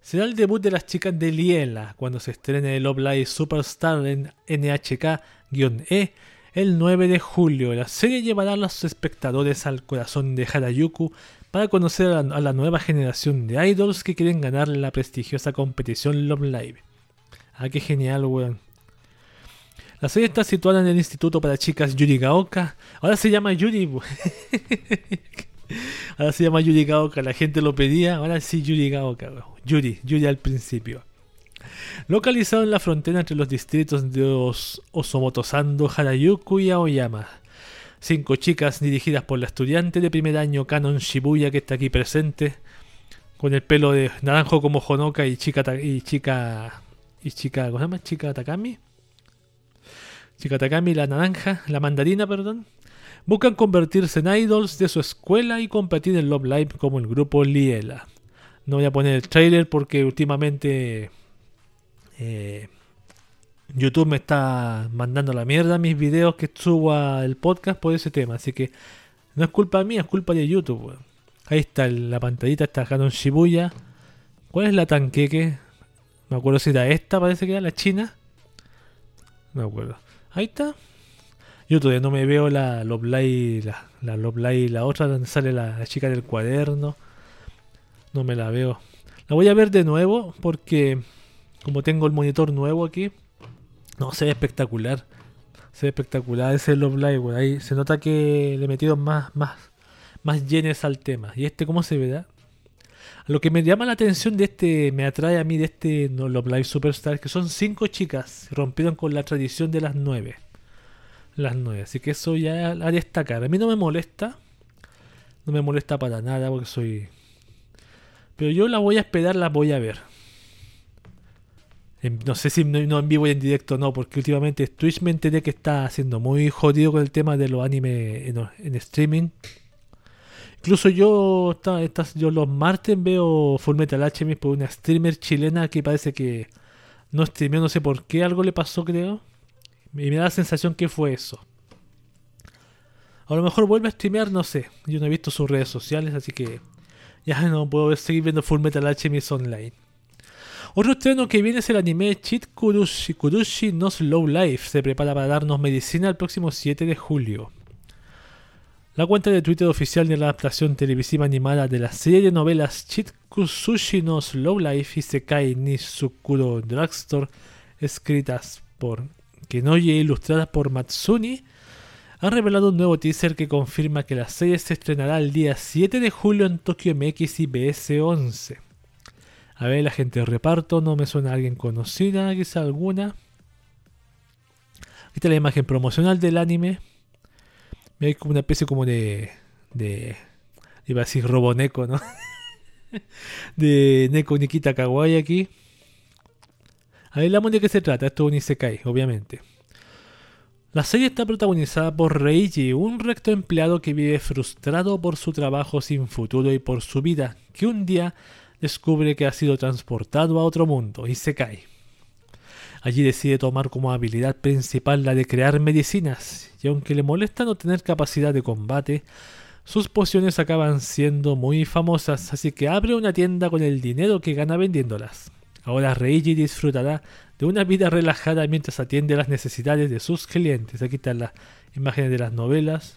Será el debut de las chicas de Liela cuando se estrene el Love Live Superstar en NHK-E el 9 de julio. La serie llevará a los espectadores al corazón de Harayuku para conocer a la, nueva generación de idols que quieren ganar la prestigiosa competición Love Live. Ah, qué genial, weón. La serie está situada en el Instituto para Chicas Yuri Gaoka. Ahora se llama Yuri. Ahora se llama Yuri Gaoka, la gente lo pedía, ahora sí Yuri Gaoka. Yuri, Yuri al principio. Localizado en la frontera entre los distritos de Os Osomotosando, Harayuku y Aoyama. Cinco chicas dirigidas por la estudiante de primer año Canon Shibuya que está aquí presente, con el pelo de naranjo como Honoka y chica y chica y chica, ¿cómo se llama? Chica Takami. Chica Takami, la naranja, la mandarina, perdón buscan convertirse en idols de su escuela y competir en Love Live como el grupo Liela. No voy a poner el trailer porque últimamente eh, YouTube me está mandando la mierda mis videos que subo al podcast por ese tema. Así que no es culpa mía, es culpa de YouTube. Ahí está la pantallita, está Canon Shibuya. ¿Cuál es la tanqueque? Me acuerdo si era esta, parece que era la china. No me acuerdo. Ahí está. Yo todavía no me veo la Live, la, la la otra donde sale la, chica del cuaderno. No me la veo. La voy a ver de nuevo porque como tengo el monitor nuevo aquí, no, se ve espectacular. Se ve espectacular ese Love Live, Ahí se nota que le metieron más, más, más yenes al tema. ¿Y este cómo se ve? Lo que me llama la atención de este, me atrae a mí de este no, Love Live Superstar, que son cinco chicas, rompieron con la tradición de las nueve las nueve. Así que eso ya a destacar. A mí no me molesta. No me molesta para nada porque soy... Pero yo la voy a esperar, la voy a ver. No sé si no, en vivo y en directo no, porque últimamente Twitch me enteré que está haciendo muy jodido con el tema de los animes en, streaming. Incluso yo, está, yo los martes veo Fullmetal Alchemist por una streamer chilena que parece que no streameó, no sé por qué, algo le pasó creo. Y me da la sensación que fue eso. A lo mejor vuelve a streamear, no sé. Yo no he visto sus redes sociales, así que ya no puedo seguir viendo Full Metal Alchemist Online. Otro estreno que viene es el anime Cheat Kurushi, Kurushi no Slow Life. Se prepara para darnos medicina el próximo 7 de julio. La cuenta de Twitter oficial de la adaptación televisiva animada de la serie de novelas Cheat Kusushi no Slow Life y Sekai Nishukuro Drugstore, escritas por Kenoye ilustrada por Matsuni, ha revelado un nuevo teaser que confirma que la serie se estrenará el día 7 de julio en Tokyo MX y BS11. A ver, la gente de reparto, no me suena a alguien conocida, quizá alguna. Aquí está la imagen promocional del anime. Hay como una especie como de. de. iba a decir Roboneco, ¿no? de Neko Nikita Kawaii aquí. La de qué se trata. Esto es un Isekai, obviamente. La serie está protagonizada por Reiji, un recto empleado que vive frustrado por su trabajo sin futuro y por su vida, que un día descubre que ha sido transportado a otro mundo y se cae. Allí decide tomar como habilidad principal la de crear medicinas, y aunque le molesta no tener capacidad de combate, sus pociones acaban siendo muy famosas, así que abre una tienda con el dinero que gana vendiéndolas. Ahora Reiji disfrutará de una vida relajada mientras atiende las necesidades de sus clientes. Aquí están las imágenes de las novelas.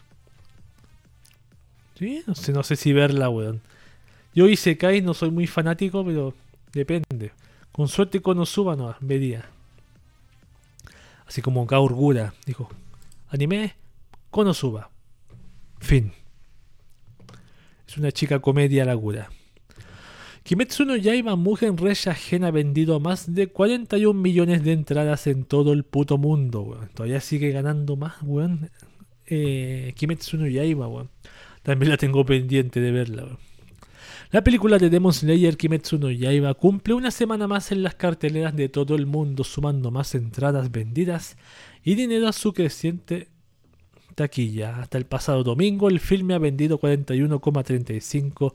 ¿Sí? No sé, no sé si verla, weón. Yo hice Kai, no soy muy fanático, pero depende. Con suerte suba no vería. Así como Kaurgura dijo. Anime Konosuba. Fin. Es una chica comedia lagura. Kimetsu no Yaiba Mugen Resha ha vendido más de 41 millones de entradas en todo el puto mundo. Todavía sigue ganando más, weón. Eh, Kimetsu no Yaiba, weón. También la tengo pendiente de verla. La película de Demon Slayer Kimetsu no Yaiba cumple una semana más en las carteleras de todo el mundo, sumando más entradas vendidas y dinero a su creciente taquilla. Hasta el pasado domingo el filme ha vendido 41,35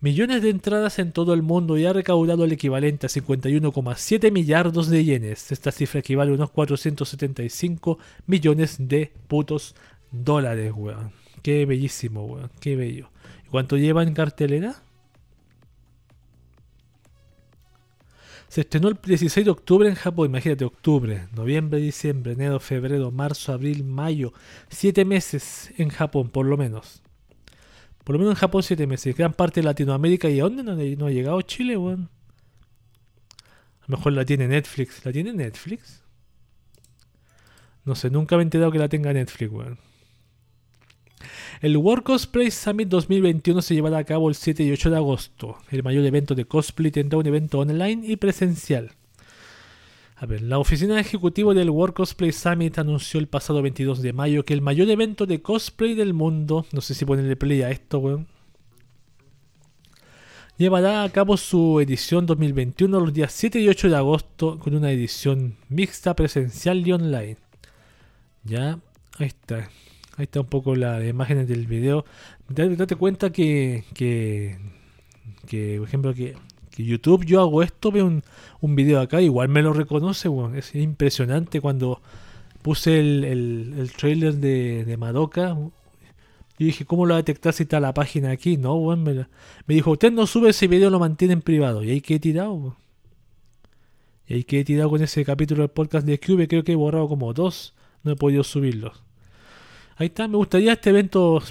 millones de entradas en todo el mundo y ha recaudado el equivalente a 51,7 millardos de yenes. Esta cifra equivale a unos 475 millones de putos dólares, weón. Qué bellísimo, weón. Qué bello. ¿Y cuánto lleva en cartelera? Se estrenó el 16 de octubre en Japón, imagínate, octubre, noviembre, diciembre, enero, febrero, marzo, abril, mayo, siete meses en Japón, por lo menos. Por lo menos en Japón siete meses. Gran parte de Latinoamérica. ¿Y a dónde no, ha llegado Chile, weón? A lo mejor la tiene Netflix. ¿La tiene Netflix? No sé, nunca me he enterado que la tenga Netflix, weón. El World Cosplay Summit 2021 se llevará a cabo el 7 y 8 de agosto. El mayor evento de cosplay tendrá un evento online y presencial. A ver, la oficina ejecutiva del World Cosplay Summit anunció el pasado 22 de mayo que el mayor evento de cosplay del mundo, no sé si ponerle play a esto, weón, llevará a cabo su edición 2021 los días 7 y 8 de agosto con una edición mixta presencial y online. Ya, ahí está. Ahí está un poco las imágenes del video. Date, cuenta que, que, que, por ejemplo, que YouTube yo hago esto, veo un, un video acá, igual me lo reconoce, Es impresionante cuando puse el, el, trailer de, de Madoka. Y dije, ¿cómo lo detectar si está la página aquí? No. Me, dijo, usted no sube ese video, lo mantiene en privado. Y ahí que he tirado, Y ahí que he tirado con ese capítulo del podcast de Cube. Creo que he borrado como dos. No he podido subirlos. Ahí está, me gustaría este evento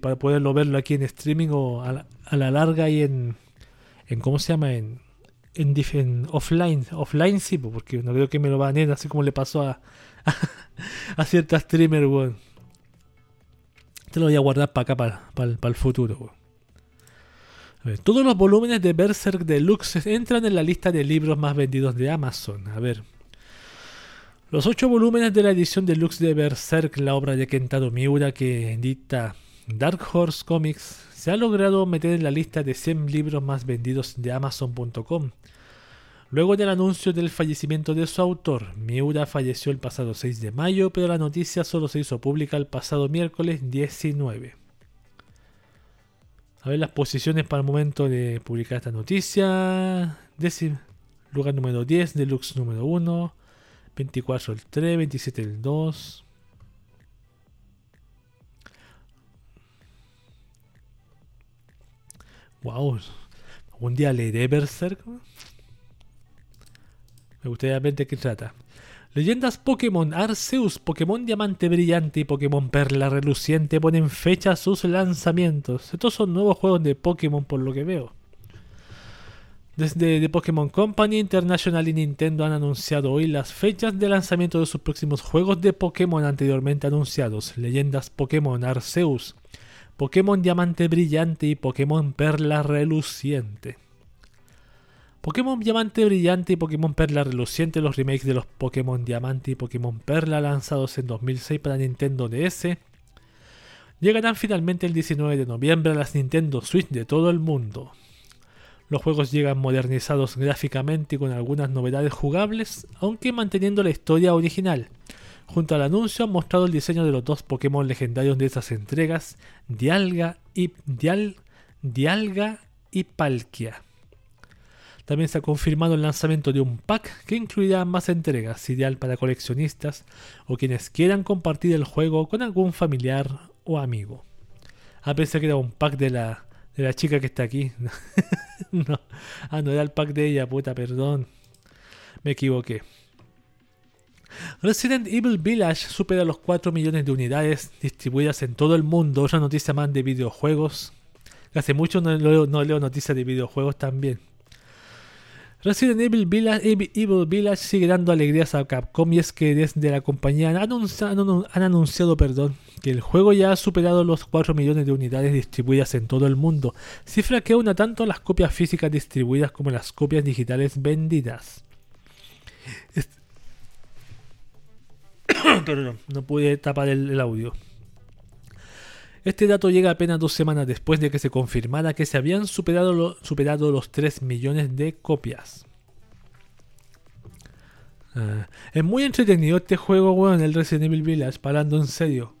para poderlo verlo aquí en streaming o a la, a la larga y en, en ¿cómo se llama? En, en, offline, offline sí, porque no creo que me lo banen así como le pasó a, a, ciertas streamers, weón. Te lo voy a guardar para acá, para, el futuro, todos los volúmenes de Berserk Deluxe entran en la lista de libros más vendidos de Amazon. A ver. Los ocho volúmenes de la edición deluxe de Berserk, la obra de Kentaro Miura que edita Dark Horse Comics, se ha logrado meter en la lista de 100 libros más vendidos de Amazon.com. Luego del anuncio del fallecimiento de su autor, Miura falleció el pasado 6 de mayo, pero la noticia solo se hizo pública el pasado miércoles 19. A ver las posiciones para el momento de publicar esta noticia. lugar número 10, Deluxe número 1, 24 el 3, 27 el 2. Wow. ¿Un día leeré Berserk? Me gustaría ver de qué trata. Leyendas Pokémon Arceus, Pokémon Diamante Brillante y Pokémon Perla Reluciente ponen fecha a sus lanzamientos. Estos son nuevos juegos de Pokémon por lo que veo. Desde The Pokémon Company International y Nintendo han anunciado hoy las fechas de lanzamiento de sus próximos juegos de Pokémon anteriormente anunciados. Leyendas Pokémon Arceus, Pokémon Diamante Brillante y Pokémon Perla Reluciente. Pokémon Diamante Brillante y Pokémon Perla Reluciente, los remakes de los Pokémon Diamante y Pokémon Perla lanzados en 2006 para Nintendo DS, llegarán finalmente el 19 de noviembre a las Nintendo Switch de todo el mundo. Los juegos llegan modernizados gráficamente y con algunas novedades jugables, aunque manteniendo la historia original Junto al anuncio han mostrado el diseño de los dos Pokémon legendarios de esas entregas, Dialga y, Dial, Dialga y Palkia. También se ha confirmado el lanzamiento de un pack que incluirá más entregas, ideal para coleccionistas o quienes quieran compartir el juego con algún familiar o amigo. Ah, pensé que era un pack de la, de la chica que está aquí. no. Ah, no era el pack de ella, puta, perdón. Me equivoqué. Resident Evil Village supera los 4 millones de unidades distribuidas en todo el mundo. Otra noticia más de videojuegos. Hace mucho no leo, no leo noticias de videojuegos también. Resident Evil Village, sigue dando alegrías a Capcom y es que desde la compañía han anunciado, han anunciado perdón, que el juego ya ha superado los 4 millones de unidades distribuidas en todo el mundo, cifra que una tanto las copias físicas distribuidas como las copias digitales vendidas. Perdón, no pude tapar el, audio. Este dato llega apenas dos semanas después de que se confirmara que se habían superado, superado los 3 millones de copias. Ah, es muy entretenido este juego, weón, el Resident Evil Village, parando en serio.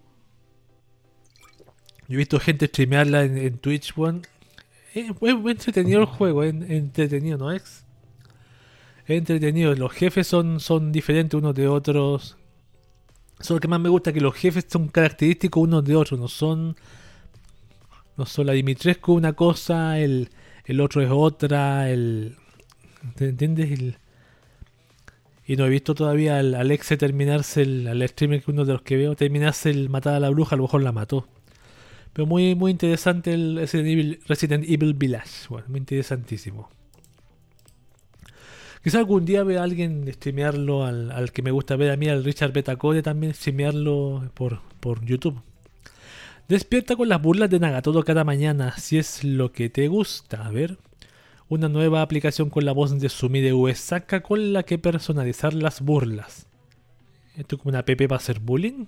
Yo he visto gente streamearla en, Twitch, weón. Es, muy entretenido el juego, es entretenido, ¿no es? Es entretenido. Los jefes son, son diferentes unos de otros. Eso es lo que más me gusta, que los jefes son característicos unos de otros, no son... No son la Dimitrescu una cosa, el, el otro es otra, el... ¿Te entiendes? y no he visto todavía al Alexe terminarse, el, al streamer que uno de los que veo, terminarse el matar a la bruja, a lo mejor la mató. Pero muy, muy interesante el Resident Evil, Resident Evil Village. Bueno, muy interesantísimo. Quizá algún día vea alguien streamearlo al, que me gusta ver a mí, al Richard Betacode, también streamearlo por, por YouTube. Despierta con las burlas de Nagatodo cada mañana, si es lo que te gusta. A ver. Una nueva aplicación con la voz de Sumide Uesaka con la que personalizar las burlas. ¿Esto es como una app para hacer bullying?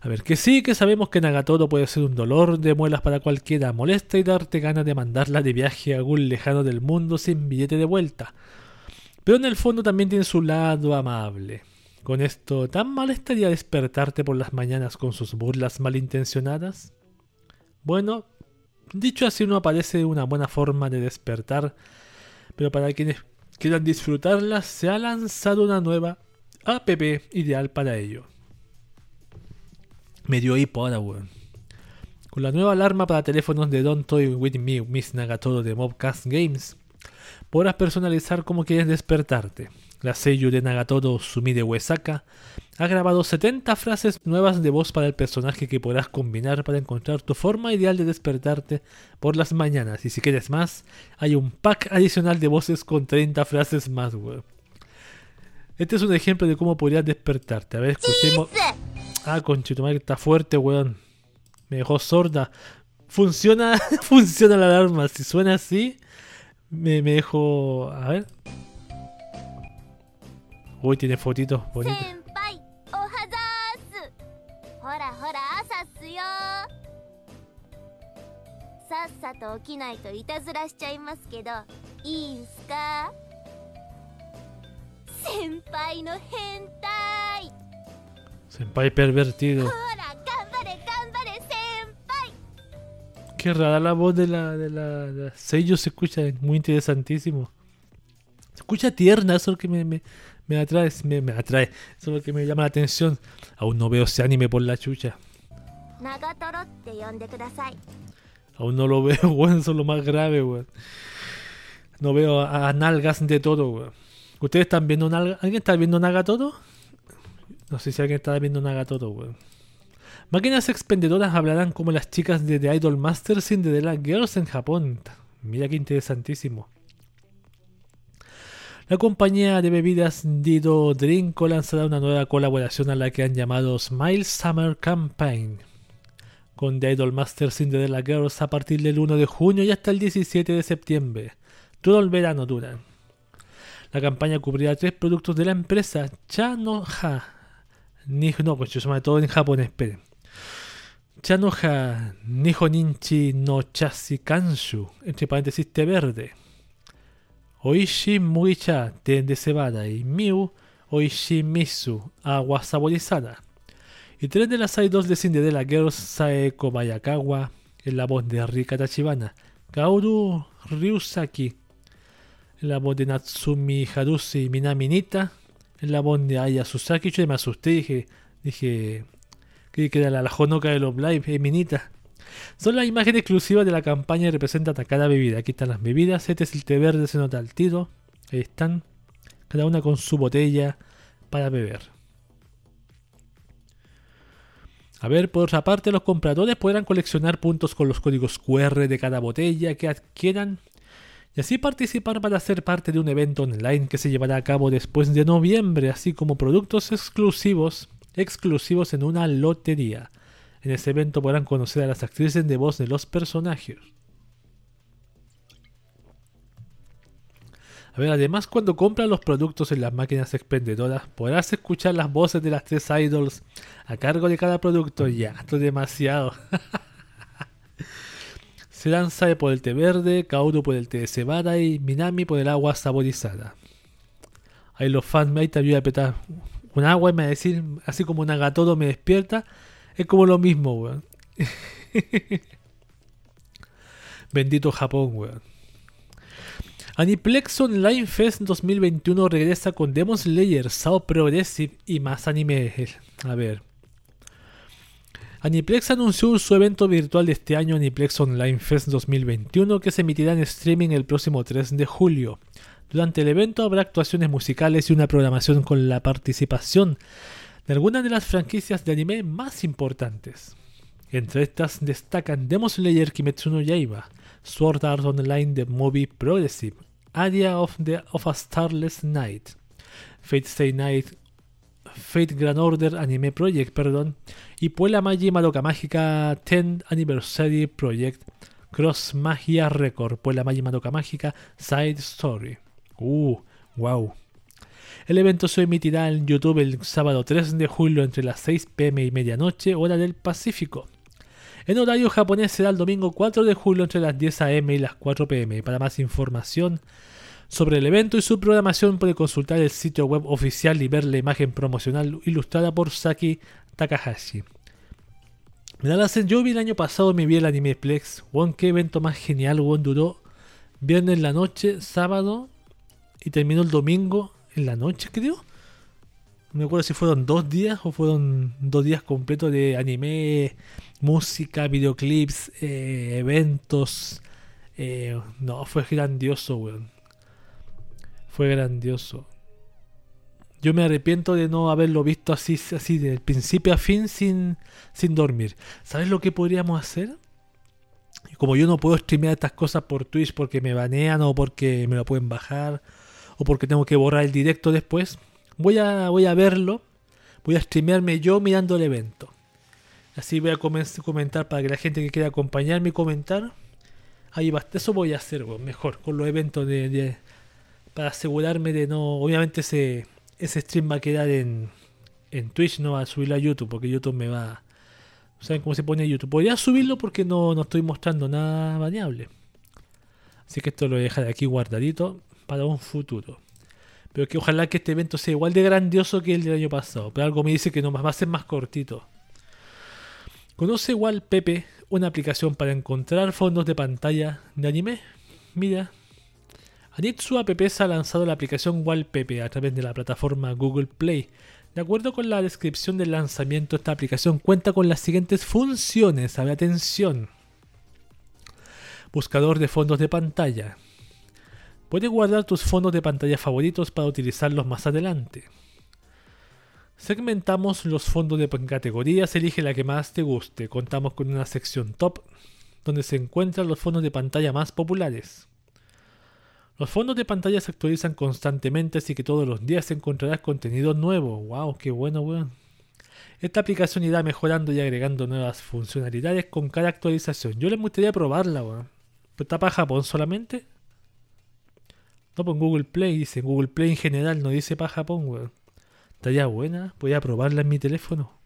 A ver, que sí, que sabemos que Nagatodo puede ser un dolor de muelas para cualquiera, molesta y darte ganas de mandarla de viaje a algún lejano del mundo sin billete de vuelta. Pero en el fondo también tiene su lado amable. Con esto, ¿tan mal estaría despertarte por las mañanas con sus burlas malintencionadas? Bueno, dicho así no aparece una buena forma de despertar, pero para quienes quieran disfrutarlas se ha lanzado una nueva app ideal para ello. Me dio hipo ahora, weón. Con la nueva alarma para teléfonos de Don't Toy With Me, Miss Nagatoro de Mobcast Games, podrás personalizar como quieres despertarte. La sello de Nagatoro Sumide Uesaka ha grabado 70 frases nuevas de voz para el personaje que podrás combinar para encontrar tu forma ideal de despertarte por las mañanas. Y si quieres más, hay un pack adicional de voces con 30 frases más, weón. Este es un ejemplo de cómo podrías despertarte. A ver, escuchemos. Ah, conchito, está fuerte, weón. Me dejó sorda. Funciona, funciona la alarma. Si suena así, me, me dejo. A ver. Uy, tiene fotitos bonitas. Senpai pervertido. Qué rara la voz de la, de la, de Seiyo se escucha muy interesantísimo. Se escucha tierna, eso es lo que me, me, me atrae, me, me, atrae, eso es lo que me llama la atención. Aún no veo ese anime por la chucha. Aún no lo veo, weón, eso es lo más grave, weón. No veo a, nalgas de todo, weón. ¿Ustedes están viendo nalgas? ¿Alguien está viendo Nagatoro? No sé si alguien está viendo Nagatoto, weón. Máquinas expendedoras hablarán como las chicas de The Idol Master Cinderella Girls en Japón. Mira qué interesantísimo. La compañía de bebidas Dido Drinko lanzará una nueva colaboración a la que han llamado Smile Summer Campaign con The Idol Master Cinderella Girls a partir del 1 de junio y hasta el 17 de septiembre. Todo el verano duran. La campaña cubrirá tres productos de la empresa Chanoha ni, no, pues yo todo en japonés, esperen. Chanoha Nihoninchi no Chasi Kanshu, entre paréntesis té verde. Oishi Mugicha té de cebada y Miu Oishimizu, agua saborizada. Y tres de las idols de Cinderella Girls, Saeko Bayakawa, en la voz de Rika Tachibana, Kaoru Ryusaki, en la voz de Natsumi Harusi Minami Nita, en la voz de Aya Susaki. Yo me asusté, dije, dije, que era la, la Honoka de los Live, eh, Minita. Son las imágenes exclusivas de la campaña y representan a cada bebida. Aquí están las bebidas, este es el té verde, se nota el tiro. Ahí están, cada una con su botella para beber. A ver, por otra parte, los compradores podrán coleccionar puntos con los códigos QR de cada botella que adquieran y así participar para ser parte de un evento online que se llevará a cabo después de noviembre, así como productos exclusivos, exclusivos en una lotería. En ese evento podrán conocer a las actrices de voz de los personajes. A ver, además cuando compras los productos en las máquinas expendedoras podrás escuchar las voces de las tres idols a cargo de cada producto. Ya, esto es demasiado. Serán Sae por el té verde, Kaoru por el té de cebada y Minami por el agua saborizada. Ahí los fans me ayudan a petar un agua y me va a decir, así como un agatodo me despierta, es como lo mismo, weón. Bendito Japón, weón. Aniplex Online Fest 2021 regresa con Demon Slayer, Sao Progressive y más anime. A ver. Aniplex anunció su evento virtual de este año, Aniplex Online Fest 2021, que se emitirá en streaming el próximo 3 de julio. Durante el evento habrá actuaciones musicales y una programación con la participación de algunas de las franquicias de anime más importantes. Entre estas destacan Demon Slayer Kimetsu no Yaiba, Sword Art Online The Movie Progressive, Area of, the, of a Starless Night, Fate Stay Night, Fate Grand Order Anime Project, perdón, y Puella Magi Madoka Mágica 10 Anniversary Project, Cross Magia Record, Puella Magi Madoka Mágica Side Story. Uh, wow. El evento se emitirá en YouTube el sábado 3 de julio entre las 6 pm y medianoche, hora del Pacífico. En horario japonés será el domingo 4 de julio entre las 10 am y las 4 pm. Para más información sobre el evento y su programación puede consultar el sitio web oficial y ver la imagen promocional ilustrada por Saki Takahashi. Me da la yo vi el año pasado, me vi el Animeplex. Won, qué evento más genial, Won, duró viernes en la noche, sábado y terminó el domingo en la noche, creo. No me acuerdo si fueron dos días o fueron dos días completos de anime, música, videoclips, eh, eventos. Eh, no, fue grandioso, weón. Fue grandioso. Yo me arrepiento de no haberlo visto así, así de principio a fin sin, sin dormir. ¿Sabes lo que podríamos hacer? Como yo no puedo streamear estas cosas por Twitch porque me banean o porque me lo pueden bajar o porque tengo que borrar el directo después, voy a, voy a verlo, voy a streamearme yo mirando el evento. Así voy a comentar para que la gente que quiera acompañarme y comentar, ahí va, eso voy a hacer, mejor, con los eventos de, para asegurarme de no, obviamente ese, ese stream va a quedar en, en Twitch, no va a subirlo a YouTube, porque YouTube me va... ¿Saben cómo se pone YouTube? Podría subirlo porque no, no estoy mostrando nada baneable. Así que esto lo voy a dejar aquí guardadito para un futuro. Pero que ojalá que este evento sea igual de grandioso que el del año pasado. Pero algo me dice que no va a ser más cortito. ¿Conoce igual Pepe una aplicación para encontrar fondos de pantalla de anime? Mira. Anitsu App ha lanzado la aplicación Wallpepe a través de la plataforma Google Play. De acuerdo con la descripción del lanzamiento, esta aplicación cuenta con las siguientes funciones. A atención. Buscador de fondos de pantalla. Puedes guardar tus fondos de pantalla favoritos para utilizarlos más adelante. Segmentamos los fondos de categorías, elige la que más te guste. Contamos con una sección top donde se encuentran los fondos de pantalla más populares. Los fondos de pantalla se actualizan constantemente, así que todos los días encontrarás contenido nuevo. ¡Wow! ¡Qué bueno, weón! Esta aplicación irá mejorando y agregando nuevas funcionalidades con cada actualización. Yo les gustaría probarla, weón. ¿Está para Japón solamente? No, pues Google Play dice. Google Play en general no dice para Japón, weón. Estaría buena. Voy a probarla en mi teléfono.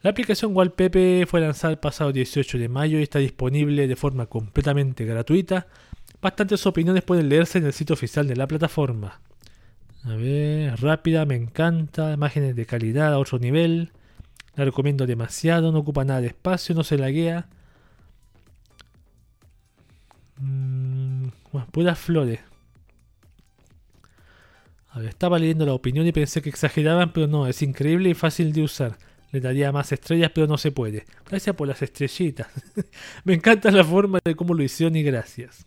La aplicación Wallpepe fue lanzada el pasado 18 de mayo y está disponible de forma completamente gratuita. Bastantes opiniones pueden leerse en el sitio oficial de la plataforma. A ver, rápida, me encanta. Imágenes de calidad a otro nivel. La recomiendo demasiado, no ocupa nada de espacio, no se laguea. Mm, bueno, puras flores. A ver, estaba leyendo la opinión y pensé que exageraban, pero no, es increíble y fácil de usar. Le daría más estrellas, pero no se puede. Gracias por las estrellitas. Me encanta la forma de cómo lo hicieron y gracias.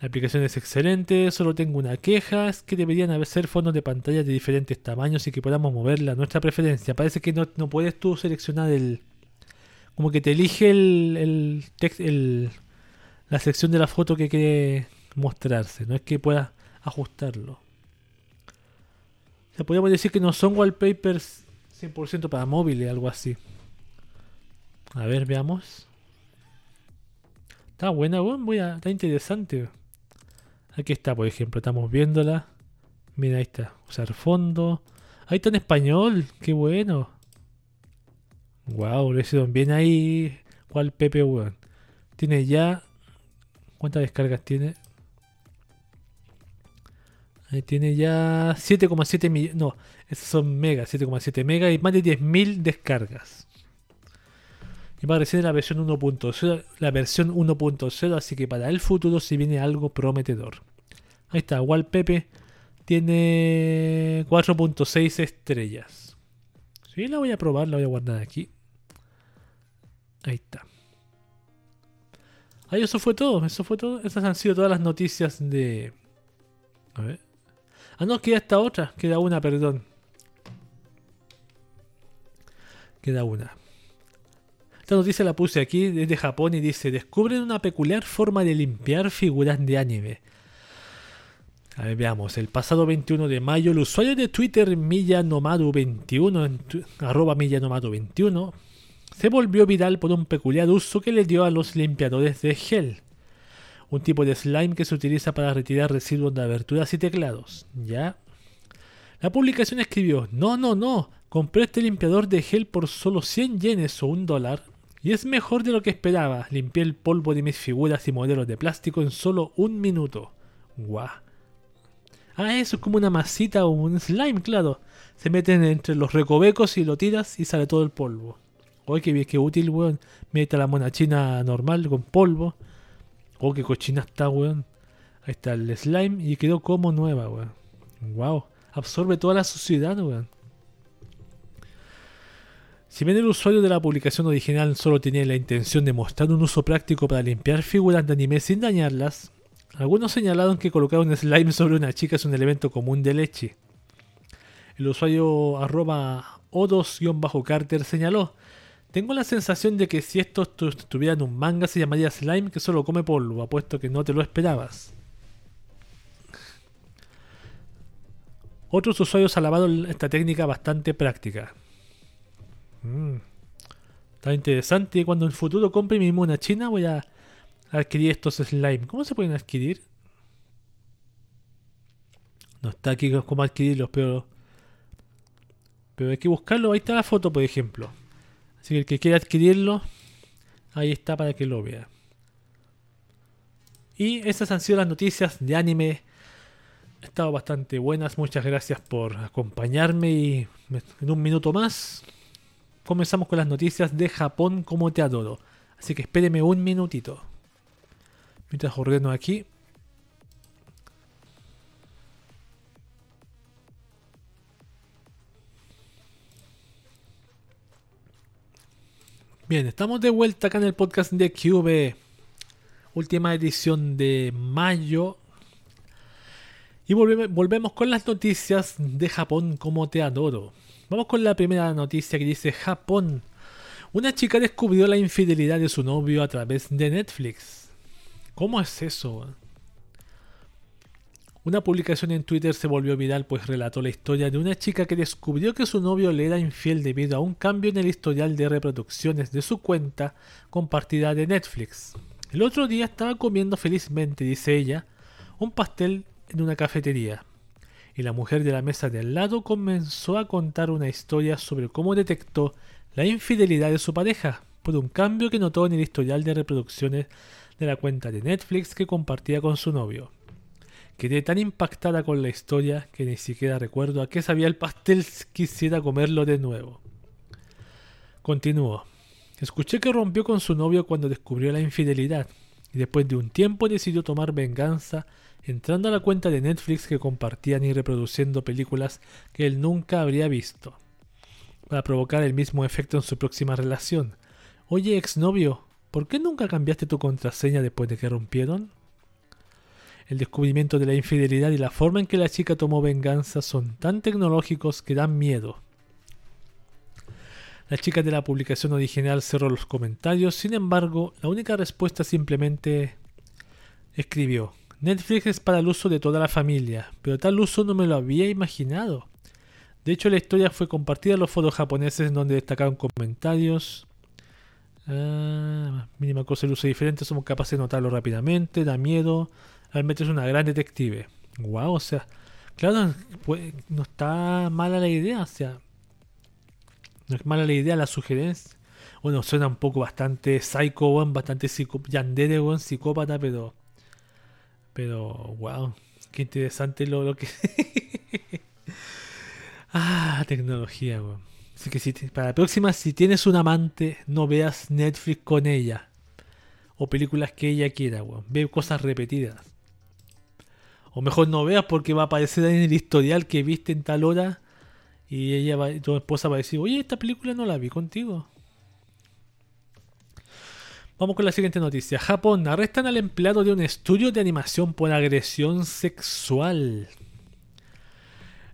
La aplicación es excelente, solo tengo una queja, es que deberían haber ser fondos de pantalla de diferentes tamaños y que podamos moverla a nuestra preferencia. Parece que no, puedes tú seleccionar el... Como que te elige el, el, el la sección de la foto que quiere mostrarse, no es que puedas ajustarlo. O sea, podríamos decir que no son wallpapers 100% para móviles, algo así. A ver, veamos. Está buena, voy a, está interesante. Aquí está, por ejemplo, estamos viéndola. Mira, ahí está. Usar fondo. Ahí está en español. Qué bueno. Wow, lo hicieron bien ahí. ¿Cuál Pepe, weón? Tiene ya. ¿Cuántas descargas tiene? Ahí tiene ya 7,7 millones. No, esos son megas, 7,7 megas y más de 10.000 descargas. Y va a recibir la versión 1.0, la versión 1.0, así que para el futuro si viene algo prometedor. Ahí está, Wallpepe tiene 4.6 estrellas. Sí, la voy a probar, la voy a guardar aquí. Ahí está. Ahí eso fue todo, eso fue todo. Esas han sido todas las noticias de... A ver. Ah, no, queda esta otra. Queda una, perdón. Queda una. Esta noticia la puse aquí desde Japón y dice, descubren una peculiar forma de limpiar figuras de anime. A ver, veamos. El pasado 21 de mayo, el usuario de Twitter Millanomadu21, arroba Millanomadu21, se volvió viral por un peculiar uso que le dio a los limpiadores de gel. Un tipo de slime que se utiliza para retirar residuos de aberturas y teclados. ¿Ya? La publicación escribió, no, no, no, compré este limpiador de gel por solo 100 yenes o un dólar y es mejor de lo que esperaba. Limpié el polvo de mis figuras y modelos de plástico en solo un minuto. Guau. Ah, eso es como una masita o un slime, claro. Se meten entre los recovecos y lo tiras y sale todo el polvo. Oye, qué, qué útil, weón. Mete la mona china normal con polvo. Oh, qué cochina está, weón. Ahí está el slime y quedó como nueva, weón. Wow. Absorbe toda la suciedad, weón. Si bien el usuario de la publicación original solo tenía la intención de mostrar un uso práctico para limpiar figuras de anime sin dañarlas, algunos señalaron que colocar un slime sobre una chica es un elemento común de leche. El usuario arroba o2-carter señaló, tengo la sensación de que si esto estuviera en un manga se llamaría slime que solo come polvo, apuesto que no te lo esperabas. Otros usuarios alabaron esta técnica bastante práctica. Mm. Está interesante. Cuando en el futuro compre mi mona china voy a adquirir estos slime. ¿Cómo se pueden adquirir? No está aquí cómo adquirirlos, pero... Pero hay que buscarlo. Ahí está la foto, por ejemplo. Así que el que quiera adquirirlo, ahí está para que lo vea. Y esas han sido las noticias de anime. Han estado bastante buenas. Muchas gracias por acompañarme y en un minuto más comenzamos con las noticias de Japón como te adoro. Así que espéreme un minutito. Mientras ordeno aquí. Bien, estamos de vuelta acá en el podcast de QB. Última edición de mayo. Y volvemos con las noticias de Japón como te adoro. Vamos con la primera noticia que dice Japón. Una chica descubrió la infidelidad de su novio a través de Netflix. ¿Cómo es eso? Una publicación en Twitter se volvió viral pues relató la historia de una chica que descubrió que su novio le era infiel debido a un cambio en el historial de reproducciones de su cuenta compartida de Netflix. El otro día estaba comiendo felizmente, dice ella, un pastel en una cafetería. Y la mujer de la mesa de al lado comenzó a contar una historia sobre cómo detectó la infidelidad de su pareja por un cambio que notó en el historial de reproducciones de la cuenta de Netflix que compartía con su novio Quedé tan impactada con la historia que ni siquiera recuerdo a qué sabía el pastel quisiera comerlo de nuevo. Continuó. Escuché que rompió con su novio cuando descubrió la infidelidad y después de un tiempo decidió tomar venganza entrando a la cuenta de Netflix que compartían y reproduciendo películas que él nunca habría visto, para provocar el mismo efecto en su próxima relación. Oye, exnovio, ¿por qué nunca cambiaste tu contraseña después de que rompieron? El descubrimiento de la infidelidad y la forma en que la chica tomó venganza son tan tecnológicos que dan miedo. La chica de la publicación original cerró los comentarios, sin embargo, la única respuesta simplemente escribió, Netflix es para el uso de toda la familia, pero tal uso no me lo había imaginado. De hecho, la historia fue compartida en los foros japoneses en donde destacaron comentarios. Ah, mínima cosa el uso diferente, somos capaces de notarlo rápidamente, da miedo. Realmente es una gran detective. Wow, o sea, claro, pues, no está mala la idea, o sea, no es mala la idea, la sugerencia. Bueno, suena un poco bastante psycho, bastante psico yandere, psicópata, pero. Pero, wow, qué interesante lo, lo que. ah, tecnología, weón. Así que si, para la próxima, si tienes un amante, no veas Netflix con ella. O películas que ella quiera, weón. Ve cosas repetidas. O mejor no veas porque va a aparecer en el historial que viste en tal hora y ella va, tu esposa va a decir, oye, esta película no la vi contigo. Vamos con la siguiente noticia. Japón arrestan al empleado de un estudio de animación por agresión sexual.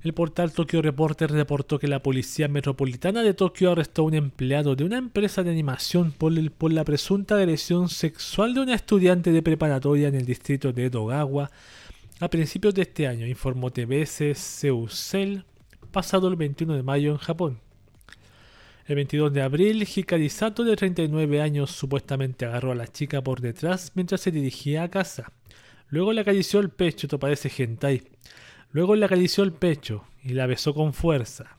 El portal Tokyo Reporter reportó que la Policía Metropolitana de Tokio arrestó a un empleado de una empresa de animación por, la presunta agresión sexual de una estudiante de preparatoria en el distrito de Edogawa a principios de este año, informó TBS Seusel pasado el 21 de mayo en Japón. El 22 de abril, Hikari Sato, de 39 años, supuestamente agarró a la chica por detrás mientras se dirigía a casa. Luego le acarició el pecho, esto parece hentai. Luego le acarició el pecho y la besó con fuerza.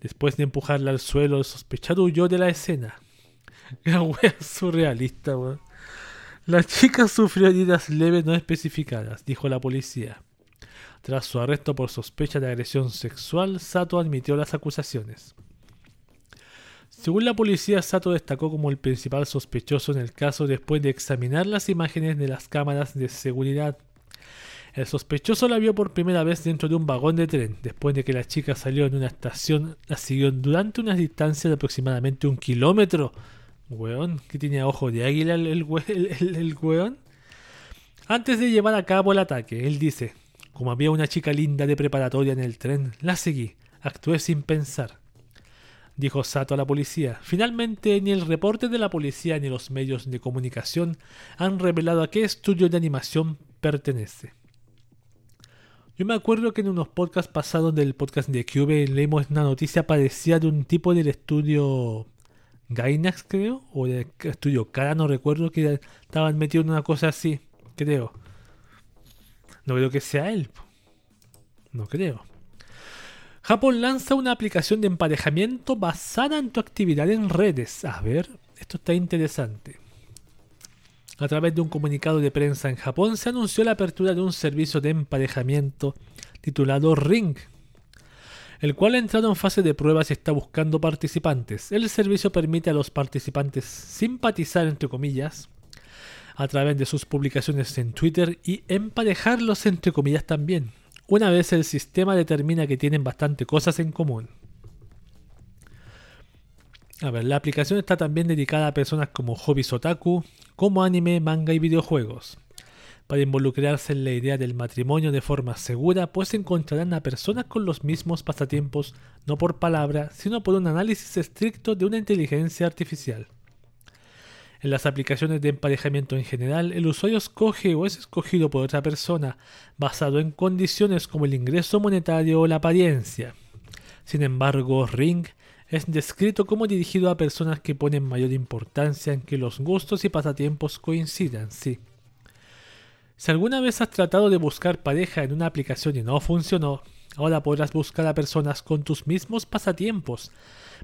Después de empujarla al suelo, el sospechado huyó de la escena. La wea surrealista. La chica sufrió heridas leves no especificadas, dijo la policía. Tras su arresto por sospecha de agresión sexual, Sato admitió las acusaciones. Según la policía, Sato destacó como el principal sospechoso en el caso después de examinar las imágenes de las cámaras de seguridad. El sospechoso la vio por primera vez dentro de un vagón de tren, después de que la chica salió en una estación, la siguió durante una distancia de aproximadamente un kilómetro. Weón, que tenía ojo de águila el, el, el weón. Antes de llevar a cabo el ataque, él dice, como había una chica linda de preparatoria en el tren, la seguí. Actué sin pensar. Dijo Sato a la policía. Finalmente, ni el reporte de la policía ni los medios de comunicación han revelado a qué estudio de animación pertenece. Yo me acuerdo que en unos podcasts pasados del podcast de Cube leímos una noticia parecida de un tipo del estudio Gainax, creo, o del estudio Cara, no recuerdo, que estaban metidos en una cosa así, creo. No creo que sea él. No creo. Japón lanza una aplicación de emparejamiento basada en tu actividad en redes. A ver, esto está interesante. A través de un comunicado de prensa en Japón se anunció la apertura de un servicio de emparejamiento titulado Ring, el cual ha entrado en fase de pruebas y está buscando participantes. El servicio permite a los participantes simpatizar, entre comillas, a través de sus publicaciones en Twitter y emparejarlos entre comillas también, una vez el sistema determina que tienen bastante cosas en común. A ver, la aplicación está también dedicada a personas como hobbies otaku, como anime, manga y videojuegos. Para involucrarse en la idea del matrimonio de forma segura, pues encontrarán a personas con los mismos pasatiempos, no por palabra, sino por un análisis estricto de una inteligencia artificial. En las aplicaciones de emparejamiento en general, el usuario escoge o es escogido por otra persona basado en condiciones como el ingreso monetario o la apariencia. Sin embargo, Ring es descrito como dirigido a personas que ponen mayor importancia en que los gustos y pasatiempos coincidan. Si alguna vez has tratado de buscar pareja en una aplicación y no funcionó, ahora podrás buscar a personas con tus mismos pasatiempos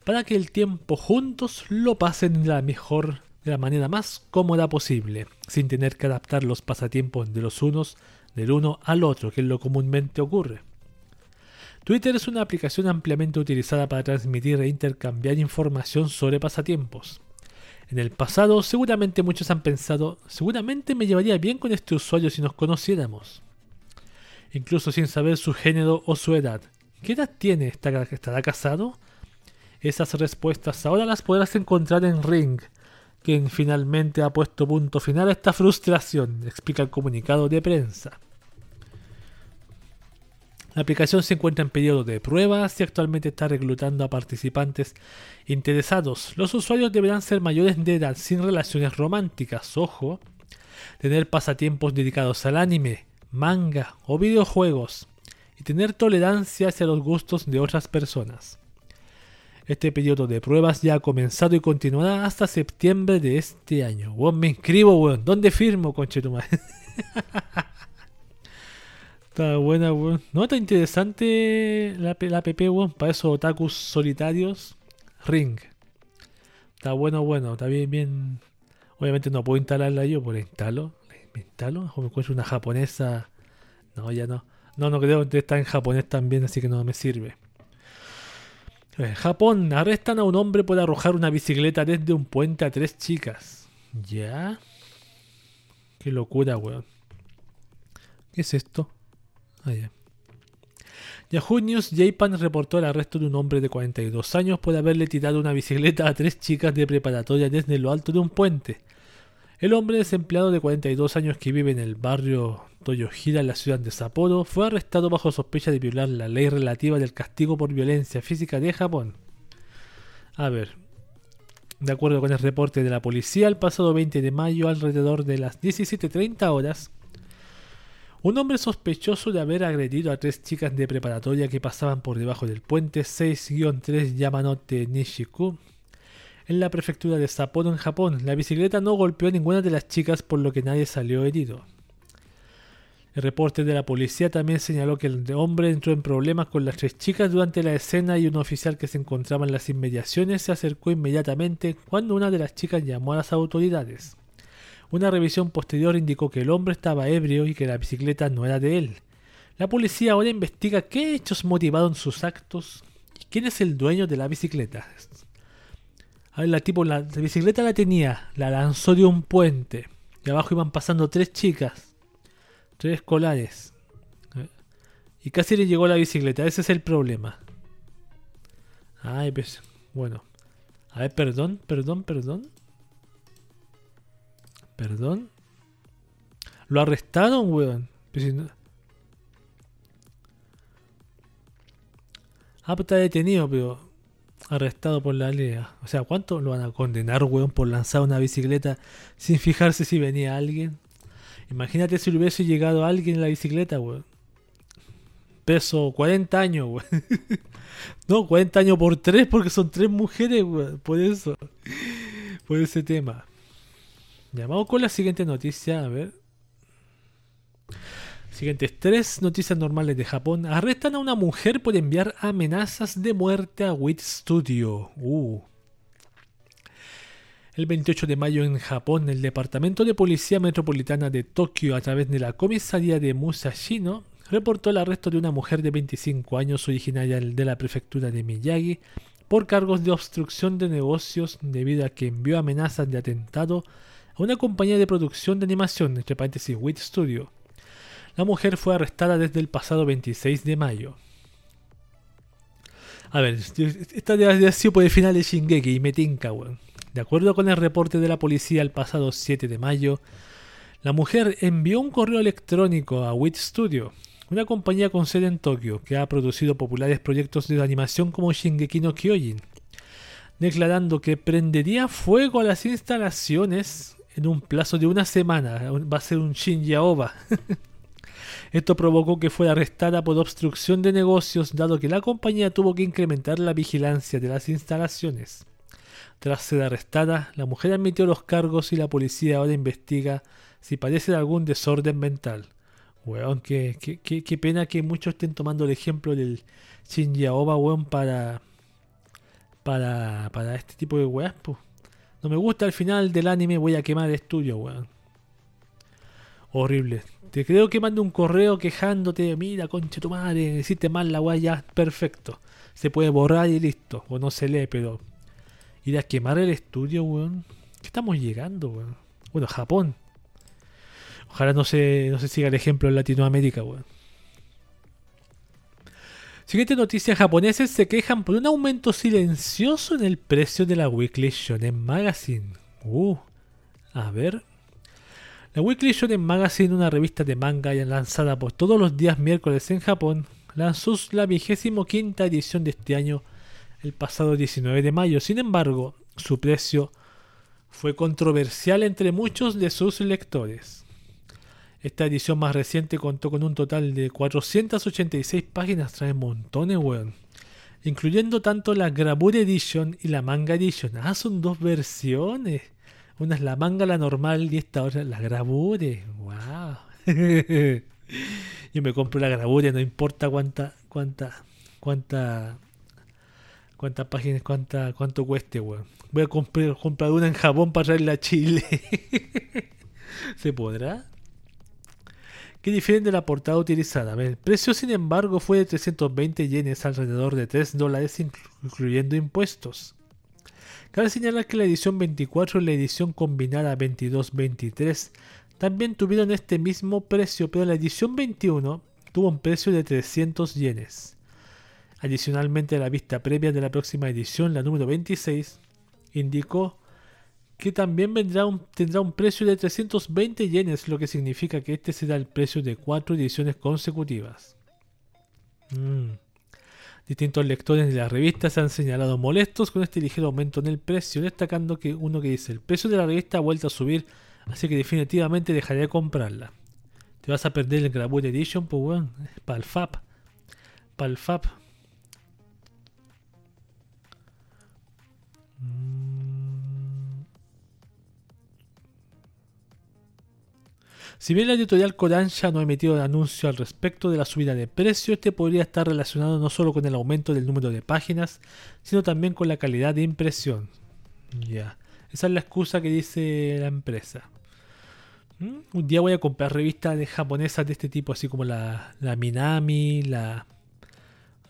para que el tiempo juntos lo pasen de la mejor de la manera más cómoda posible, sin tener que adaptar los pasatiempos de los unos del uno al otro, que es lo comúnmente ocurre. Twitter es una aplicación ampliamente utilizada para transmitir e intercambiar información sobre pasatiempos. En el pasado, seguramente muchos han pensado, seguramente me llevaría bien con este usuario si nos conociéramos. Incluso sin saber su género o su edad. ¿Qué edad tiene? ¿Estará casado? Esas respuestas ahora las podrás encontrar en Ring, quien finalmente ha puesto punto final a esta frustración, explica el comunicado de prensa. La aplicación se encuentra en periodo de pruebas y actualmente está reclutando a participantes interesados. Los usuarios deberán ser mayores de edad sin relaciones románticas, ojo, tener pasatiempos dedicados al anime, manga o videojuegos y tener tolerancia hacia los gustos de otras personas. Este periodo de pruebas ya ha comenzado y continuará hasta septiembre de este año. Weón, me inscribo, weón. ¿Dónde firmo, conchetumare? está buena, weón. No, está interesante la, la app, weón. Para esos otakus solitarios. Ring. Está bueno, bueno. Está bien, bien. Obviamente no puedo instalarla yo, pues la instalo. ¿Me instalo? ¿O me encuentro una japonesa? No, ya no. No, no creo que está en japonés también, así que no me sirve. Eh, Japón, arrestan a un hombre por arrojar una bicicleta desde un puente a tres chicas. ¿Ya? Qué locura, weón. ¿Qué es esto? Ah, ya. Yahoo News Japan reportó el arresto de un hombre de 42 años por haberle tirado una bicicleta a tres chicas de preparatoria desde lo alto de un puente. El hombre desempleado de 42 años que vive en el barrio Toyohira en la ciudad de Sapporo fue arrestado bajo sospecha de violar la ley relativa del castigo por violencia física de Japón. A ver, de acuerdo con el reporte de la policía, el pasado 20 de mayo, alrededor de las 17.30 horas, un hombre sospechoso de haber agredido a tres chicas de preparatoria que pasaban por debajo del puente 6-3 Yamanote Nishiku en la prefectura de Sapporo en Japón. La bicicleta no golpeó a ninguna de las chicas por lo que nadie salió herido. El reporte de la policía también señaló que el hombre entró en problemas con las tres chicas durante la escena y un oficial que se encontraba en las inmediaciones se acercó inmediatamente cuando una de las chicas llamó a las autoridades. Una revisión posterior indicó que el hombre estaba ebrio y que la bicicleta no era de él. La policía ahora investiga qué hechos motivaron sus actos y quién es el dueño de la bicicleta. A ver, la tipo, la, bicicleta la tenía, la lanzó de un puente. Y abajo iban pasando tres chicas, tres escolares. ¿eh? Y casi le llegó la bicicleta, ese es el problema. Ay, pues, bueno. A ver, perdón, perdón, perdón. Perdón. Lo arrestaron, weón. Pues ah, pues está detenido, pero arrestado por la ley. O sea, ¿cuánto lo van a condenar, weón, por lanzar una bicicleta sin fijarse si venía alguien? Imagínate si le hubiese llegado alguien en la bicicleta, weón. Peso 40 años, weón. no, 40 años por 3 porque son 3 mujeres, weón. Por eso. Por ese tema. Ya, vamos con la siguiente noticia, a ver. Siguientes tres noticias normales de Japón. Arrestan a una mujer por enviar amenazas de muerte a WIT Studio. Uh. El 28 de mayo en Japón, el Departamento de Policía Metropolitana de Tokio, a través de la comisaría de Musashino, reportó el arresto de una mujer de 25 años originaria de la prefectura de Miyagi por cargos de obstrucción de negocios debido a que envió amenazas de atentado a una compañía de producción de animación, entre paréntesis WIT Studio, la mujer fue arrestada desde el pasado 26 de mayo. A ver, esta haber sido por el final de Shingeki y me tinca. De acuerdo con el reporte de la policía el pasado 7 de mayo, la mujer envió un correo electrónico a WIT Studio, una compañía con sede en Tokio que ha producido populares proyectos de animación como Shingeki no Kyojin, declarando que prendería fuego a las instalaciones en un plazo de una semana. Va a ser un Shinja Esto provocó que fuera arrestada por obstrucción de negocios, dado que la compañía tuvo que incrementar la vigilancia de las instalaciones. Tras ser arrestada, la mujer admitió los cargos y la policía ahora investiga si padece de algún desorden mental. Weón, qué, qué, pena que muchos estén tomando el ejemplo del Shinji weón, para, para, para este tipo de weas, No me gusta el final del anime, voy a quemar el estudio, weón. Horrible. Te creo que mande un correo quejándote, mira, conche tu madre, hiciste mal la guaya, perfecto. Se puede borrar y listo. O no se lee, pero. Ir a quemar el estudio, weón. ¿Qué estamos llegando, weón? Bueno, Japón. Ojalá no se, no se siga el ejemplo en Latinoamérica, weón. Siguiente noticia, japoneses se quejan por un aumento silencioso en el precio de la Weekly Shonen Magazine. Uh, a ver. La Weekly Shonen Magazine, una revista de manga lanzada por todos los días miércoles en Japón, lanzó la vigésimo quinta edición de este año el pasado 19 de mayo. Sin embargo, su precio fue controversial entre muchos de sus lectores. Esta edición más reciente contó con un total de 486 páginas, trae montones, weón. Incluyendo tanto la Gravure Edition y la Manga Edition. Ah, son dos versiones. Una es la manga, la normal, y esta otra la Gravure. ¡Wow! Yo me compro la Gravure, no importa cuánta, cuánta, cuánta, cuántas páginas, cuánta, cuánto cueste, weón. Voy a comprar, una en Japón para traerla a Chile. ¿Se podrá? que difieren de la portada utilizada. El precio, sin embargo, fue de 320 yenes, alrededor de 3 dólares, incluyendo impuestos. Cabe señalar que la edición 24 y la edición combinada 22-23 también tuvieron este mismo precio, pero la edición 21 tuvo un precio de 300 yenes. Adicionalmente, la vista previa de la próxima edición, la número 26, indicó que también tendrá un precio de 320 yenes, lo que significa que este será el precio de cuatro ediciones consecutivas. Mm. Distintos lectores de la revista se han señalado molestos con este ligero aumento en el precio, destacando que uno que dice, el precio de la revista ha vuelto a subir, así que definitivamente dejaré de comprarla. Te vas a perder el Gravure Edition, pues bueno, para FAP. Para FAP. Si bien la editorial Kodansha no ha emitido anuncio al respecto de la subida de precio, este podría estar relacionado no solo con el aumento del número de páginas, sino también con la calidad de impresión. Ya, esa es la excusa que dice la empresa. ¿Mm? Un día voy a comprar revistas de japonesas de este tipo, así como la, la Minami, la,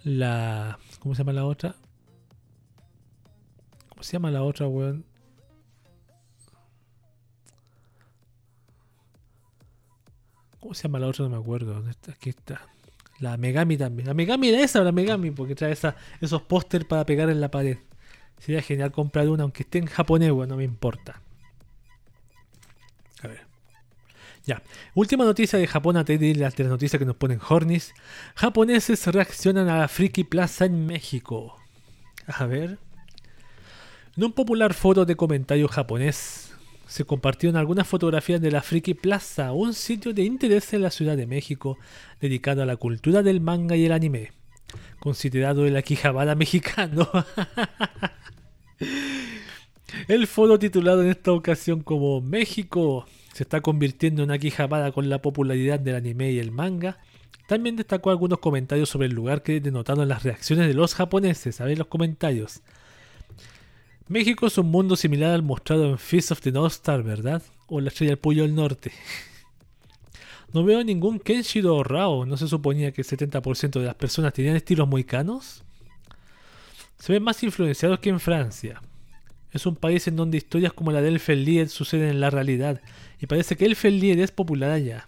la... ¿Cómo se llama la otra? ¿Cómo se llama la otra, weón? ¿Cómo se llama la otra? No me acuerdo. Aquí está. La Megami también. La Megami era esa, la Megami, porque trae esos póster para pegar en la pared. Sería genial comprar una, aunque esté en japonés, bueno, no me importa. A ver. Ya. Última noticia de Japón a de las noticias que nos ponen Hornis. Japoneses reaccionan a la Friki Plaza en México. A ver. En un popular foro de comentarios japonés se compartieron algunas fotografías de la Friki Plaza, un sitio de interés en la Ciudad de México dedicado a la cultura del manga y el anime, considerado el Akihabara mexicano. el foro titulado en esta ocasión como México se está convirtiendo en Akihabara con la popularidad del anime y el manga, también destacó algunos comentarios sobre el lugar que denotaron las reacciones de los japoneses. A ver los comentarios. México es un mundo similar al mostrado en Fist of the North Star, ¿verdad? O la estrella del Puyo del Norte. No veo ningún Kenshiro Rao. ¿No se suponía que el 70% de las personas tenían estilos muy canos? Se ven más influenciados que en Francia. Es un país en donde historias como la de Elfen suceden en la realidad, y parece que Elfen es popular allá.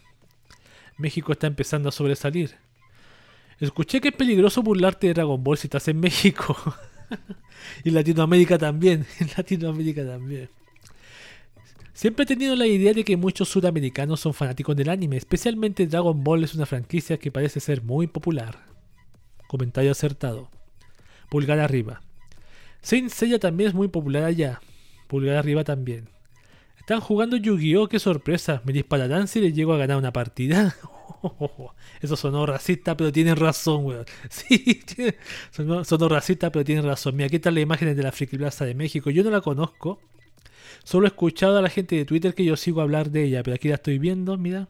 México está empezando a sobresalir. Escuché que es peligroso burlarte de Dragon Ball si estás en México. y Latinoamérica también. Latinoamérica también. Siempre he tenido la idea de que muchos sudamericanos son fanáticos del anime, especialmente Dragon Ball es una franquicia que parece ser muy popular. Comentario acertado. Pulgar arriba. Saint Seiya también es muy popular allá. Pulgar arriba también. Están jugando Yu-Gi-Oh! ¡Qué sorpresa! ¿Me dispararán si les llego a ganar una partida? Eso sonó racista, pero tienen razón, weón. Sí, sonó, racista, pero tienen razón. Mira, aquí están las imágenes de la Friki Plaza de México. Yo no la conozco. Solo he escuchado a la gente de Twitter que yo sigo hablar de ella, pero aquí la estoy viendo, mira.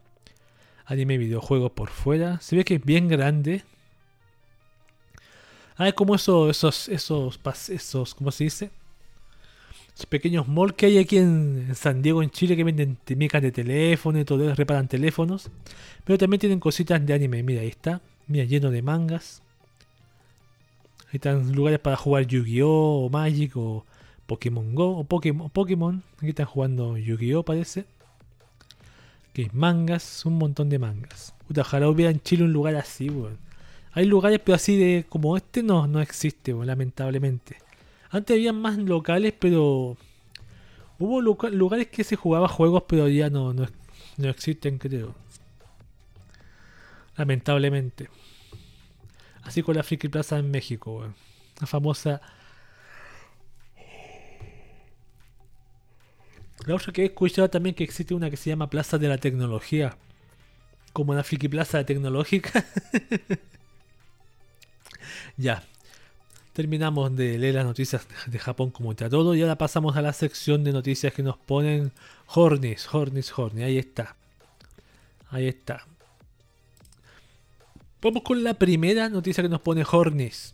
Anime videojuegos por fuera. Se ve que es bien grande. Ah, es como esos, esos, esos, esos, ¿cómo se dice? Pequeños malls que hay aquí en San Diego, en Chile, que venden mecas de teléfono y todo, reparan teléfonos. Pero también tienen cositas de anime. Mira, ahí está. Mira, lleno de mangas. Ahí están lugares para jugar Yu-Gi-Oh! o Magic o Pokémon Go o Pokémon. Aquí están jugando Yu-Gi-Oh! parece. Que mangas, un montón de mangas. ojalá hubiera en Chile un lugar así, weón. Hay lugares, pero así de como este no, no existe, lamentablemente. Antes había más locales, pero hubo lugares que se jugaba juegos, pero ya no, no, no existen, creo. Lamentablemente. Así con la Friki Plaza en México, La famosa. La otra que he escuchado también que existe una que se llama Plaza de la Tecnología. Como una Friki Plaza tecnológica. ya. Terminamos de leer las noticias de Japón como todo y ahora pasamos a la sección de noticias que nos ponen Hornis, Hornis, Hornis. Ahí está. Ahí está. Vamos con la primera noticia que nos pone Hornis.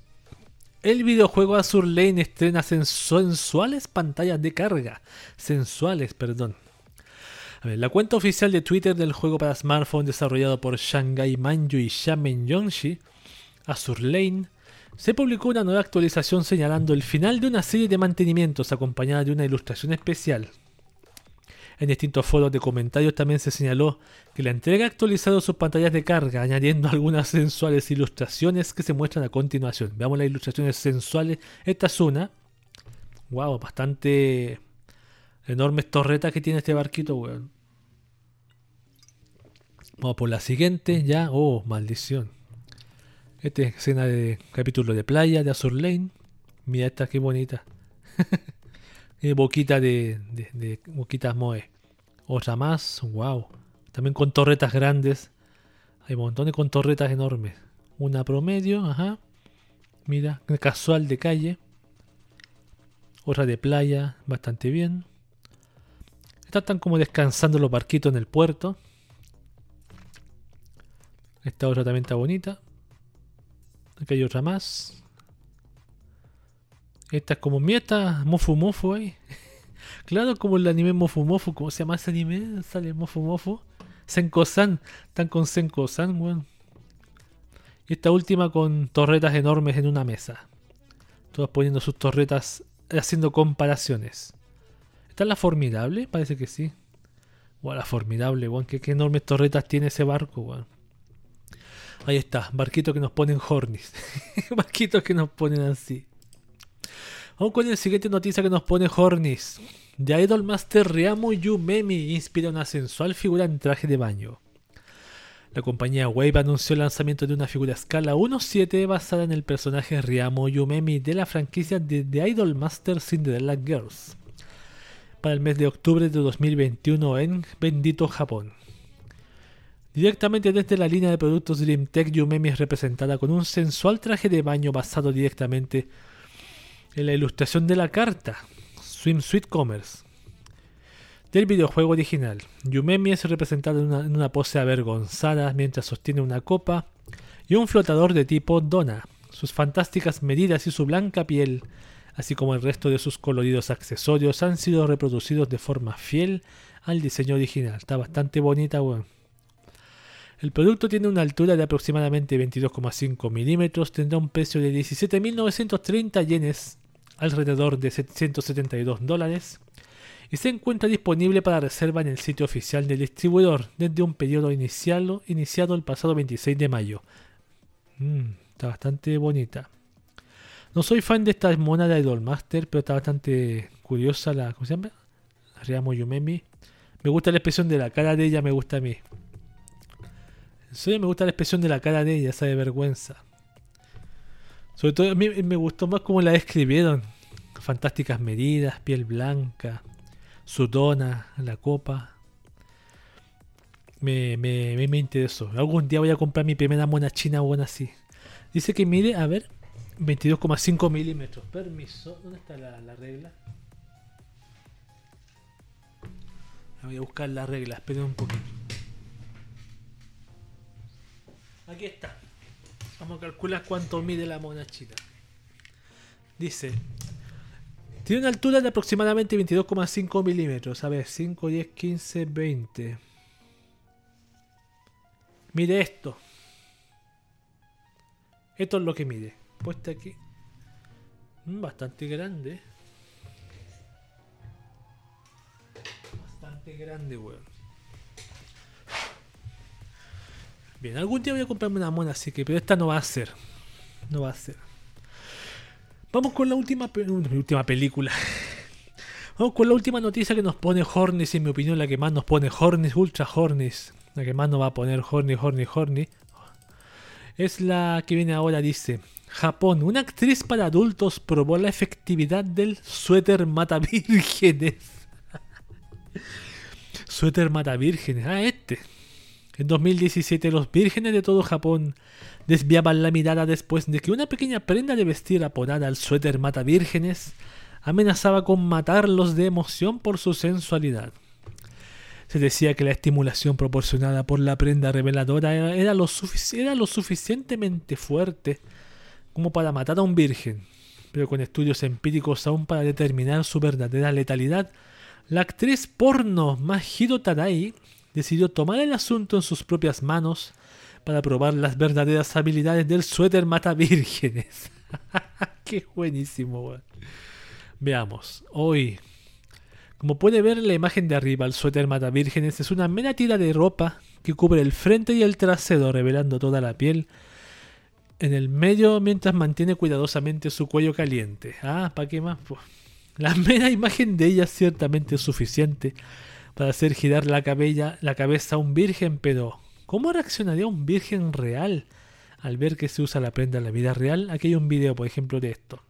El videojuego Azur Lane estrena sensuales pantallas de carga. Sensuales, perdón. A ver, la cuenta oficial de Twitter del juego para smartphone desarrollado por Shanghai Manju y Xiamen Yongxi, Azur Lane, se publicó una nueva actualización señalando el final de una serie de mantenimientos acompañada de una ilustración especial. En distintos foros de comentarios también se señaló que la entrega ha actualizado sus pantallas de carga, añadiendo algunas sensuales ilustraciones que se muestran a continuación. Veamos las ilustraciones sensuales. Esta es una. Wow, bastante enormes torretas que tiene este barquito, weón. Vamos por la siguiente, ya. Oh, maldición. Esta es escena de capítulo de playa de Azur Lane. Mira esta, qué bonita. Eh, boquita de, de, boquitas moe. Otra más, wow. También con torretas grandes. Hay montones con torretas enormes. Una promedio, ajá. Mira, casual de calle. Otra de playa, bastante bien. Están como descansando los barquitos en el puerto. Esta otra también está bonita. Aquí hay otra más. Esta es como mieta, Mofu Mofu ahí. claro, como el anime Mofu Mofu. ¿Cómo se llama ese anime? Sale Mofu Mofu. Senko-san. Están con Senko-san, weón. Y esta última con torretas enormes en una mesa. Todas poniendo sus torretas, haciendo comparaciones. ¿Está la formidable? Parece que sí. Wow, la formidable, weón. ¿Qué, enormes torretas tiene ese barco, weón. Ahí está, barquitos que nos ponen hornis. barquitos que nos ponen así. Vamos con la siguiente noticia que nos pone Hornis. The Idol Master Ryamo Yumemi inspira una sensual figura en traje de baño. La compañía Wave anunció el lanzamiento de una figura a escala 1.7 basada en el personaje Ryamo Yumemi de la franquicia de The Idol Master Cinderella Girls para el mes de octubre de 2021 en Bendito Japón. Directamente desde la línea de productos Dreamtech Yumemi es representada con un sensual traje de baño basado directamente en la ilustración de la carta Swimsuit Commerce del videojuego original. Yumemi es representado en una, pose avergonzada mientras sostiene una copa y un flotador de tipo Dona. Sus fantásticas medidas y su blanca piel, así como el resto de sus coloridos accesorios, han sido reproducidos de forma fiel al diseño original. Está bastante bonita, weón. El producto tiene una altura de aproximadamente 22,5 milímetros, tendrá un precio de 17.930 yenes alrededor de 772 dólares y se encuentra disponible para reserva en el sitio oficial del distribuidor desde un periodo inicial, iniciado el pasado 26 de mayo. Mm, está bastante bonita. No soy fan de esta mona de Idolmaster, pero está bastante curiosa la. ¿Cómo se llama? Ryamo Yumemi. Me gusta la expresión de la cara de ella, me gusta a mí. En me gusta la expresión de la cara de ella, esa de vergüenza. Sobre todo a mí me gustó más cómo la describieron. Fantásticas medidas, piel blanca, sudona, la copa. Me, me, me, interesó. Algún día voy a comprar mi primera mona china buena así. Dice que mide, a ver, 22,5 milímetros. Permiso. ¿Dónde está la, la regla? Voy a buscar la regla, esperen un poquito. Aquí está. Vamos a calcular cuánto mide la monachita. Dice Tiene una altura de aproximadamente 22,5 milímetros. A ver, 5, 10, 15, 20. Mire esto. Esto es lo que mide. Puesta aquí. Mm, bastante grande. Bastante grande, weón. Bien, algún día voy a comprarme una mona, así que, pero esta no va a ser. No va a ser. Vamos con la última, última película. Vamos con la última noticia que nos pone Hornis, en mi opinión, la que más nos pone Hornis, Ultra Hornis. La que más nos va a poner Horny, Horny, Horny. Es la que viene ahora, dice. Japón, una actriz para adultos probó la efectividad del suéter mata vírgenes. suéter mata vírgenes. Ah, este. En 2017 los vírgenes de todo Japón desviaban la mirada después de que una pequeña prenda de vestir apodada al suéter mata vírgenes amenazaba con matarlos de emoción por su sensualidad. Se decía que la estimulación proporcionada por la prenda reveladora era, lo, suficientemente fuerte como para matar a un virgen, pero con estudios empíricos aún para determinar su verdadera letalidad, la actriz porno Mahiro Tarai decidió tomar el asunto en sus propias manos para probar las verdaderas habilidades del suéter mata vírgenes. Qué buenísimo, Veamos, hoy como puede ver la imagen de arriba, el suéter mata vírgenes es una mera tira de ropa que cubre el frente y el trasero, revelando toda la piel en el medio mientras mantiene cuidadosamente su cuello caliente. Ah, ¿para qué más? Pues, la mera imagen de ella es ciertamente suficiente para hacer girar la, la cabeza a un virgen, pero ¿cómo reaccionaría un virgen real al ver que se usa la prenda en la vida real? Aquí hay un video, por ejemplo, de esto.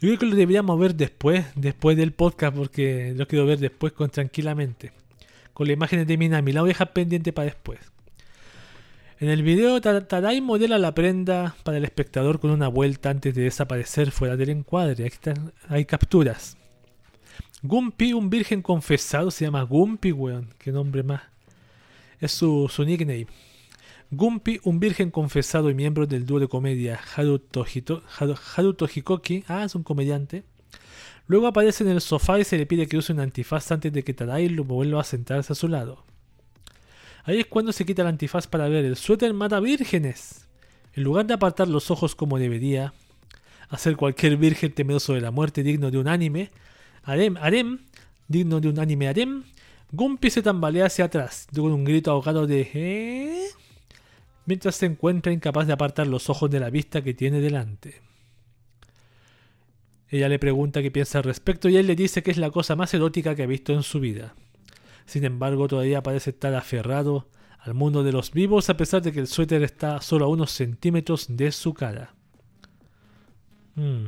Yo creo que lo deberíamos ver después, después del podcast, porque lo quiero ver después con tranquilamente. Con las imágenes de Minami, la voy a dejar pendiente para después. En el video, Tadai modela la prenda para el espectador con una vuelta antes de desaparecer fuera del encuadre. Aquí están, hay capturas. Gumpy, un virgen confesado, se llama Gumpy, weón. Qué nombre más. Es su, su nickname. Gumpy, un virgen confesado y miembro del dúo de comedia Hikoki, ah, es un comediante. Luego aparece en el sofá y se le pide que use un antifaz antes de que Tadai lo vuelva a sentarse a su lado. Ahí es cuando se quita el antifaz para ver el suéter mata vírgenes. En lugar de apartar los ojos como debería, hacer cualquier virgen temeroso de la muerte digno de un anime, Arem, Arem, digno de un anime Arem, Gumpy se tambalea hacia atrás, con un grito ahogado de ¿Eh? mientras se encuentra incapaz de apartar los ojos de la vista que tiene delante. Ella le pregunta qué piensa al respecto y él le dice que es la cosa más erótica que ha visto en su vida. Sin embargo, todavía parece estar aferrado al mundo de los vivos a pesar de que el suéter está solo a unos centímetros de su cara. Hmm.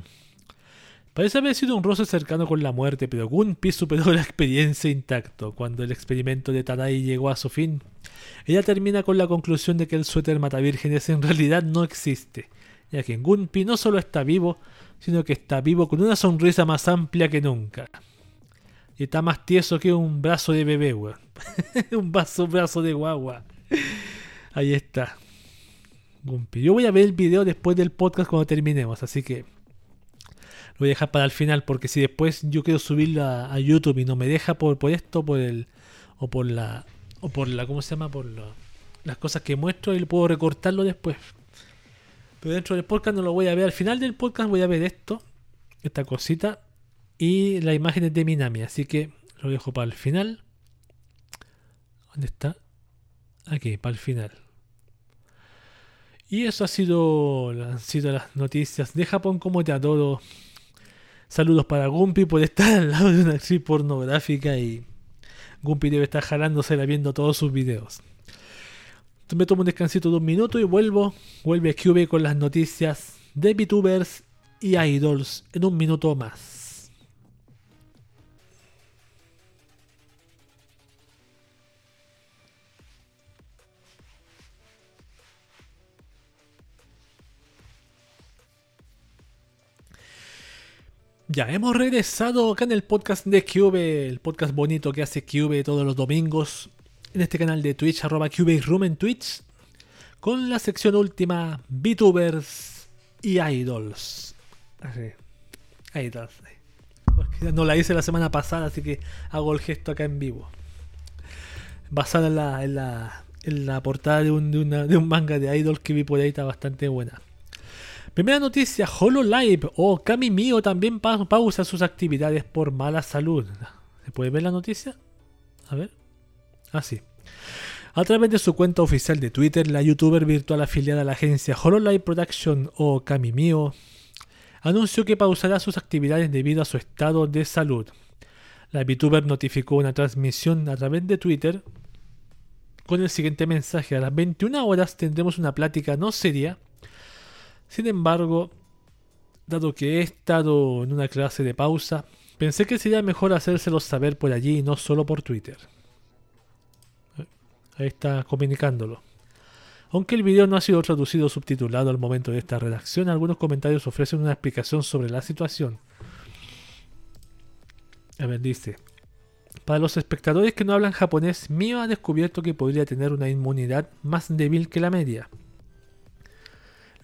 Parece haber sido un roce cercano con la muerte, pero Gunpei superó la experiencia intacto. Cuando el experimento de Tadai llegó a su fin, ella termina con la conclusión de que el suéter matavírgenes en realidad no existe, ya que Gunpei no solo está vivo, sino que está vivo con una sonrisa más amplia que nunca. Y está más tieso que un brazo de bebé, weón. un vaso, brazo de guagua. Ahí está. Gunpei. Yo voy a ver el video después del podcast cuando terminemos, así que lo voy a dejar para el final porque si después yo quiero subirlo a, YouTube y no me deja por, esto, por el o por la o por la ¿cómo se llama? por las cosas que muestro y puedo recortarlo después. Pero dentro del podcast no lo voy a ver. Al final del podcast voy a ver esto, esta cosita y las imágenes de Minami, así que lo dejo para el final. ¿Dónde está? Aquí, para el final. Y eso ha sido, han sido las noticias de Japón como te adoro. Saludos para Gumpi por estar al lado de una actriz pornográfica y Gumpi debe estar jalándosela viendo todos sus videos. Me tomo un descansito de un minuto y vuelvo. Vuelve QB con las noticias de VTubers y idols en un minuto más. Ya, hemos regresado acá en el podcast de Cube, el podcast bonito que hace Cube todos los domingos en este canal de Twitch, arroba Room en Twitch, con la sección última VTubers y Idols. Idols. No la hice la semana pasada, así que hago el gesto acá en vivo. Basada en la, en la, en la portada de un, de, un manga de Idol que vi por ahí, está bastante buena. Primera noticia, HoloLive o Kami Mio también pausa sus actividades por mala salud. ¿Se puede ver la noticia? A ver. Ah, sí. A través de su cuenta oficial de Twitter, la youtuber virtual afiliada a la agencia HoloLive Production o Kami Mio anunció que pausará sus actividades debido a su estado de salud. La VTuber notificó una transmisión a través de Twitter con el siguiente mensaje. A las 21 horas tendremos una plática no seria. Sin embargo, dado que he estado en una clase de pausa, pensé que sería mejor hacérselo saber por allí y no solo por Twitter. Ahí está comunicándolo. Aunque el video no ha sido traducido o subtitulado al momento de esta redacción, algunos comentarios ofrecen una explicación sobre la situación. A ver, dice. Para los espectadores que no hablan japonés, Mio ha descubierto que podría tener una inmunidad más débil que la media,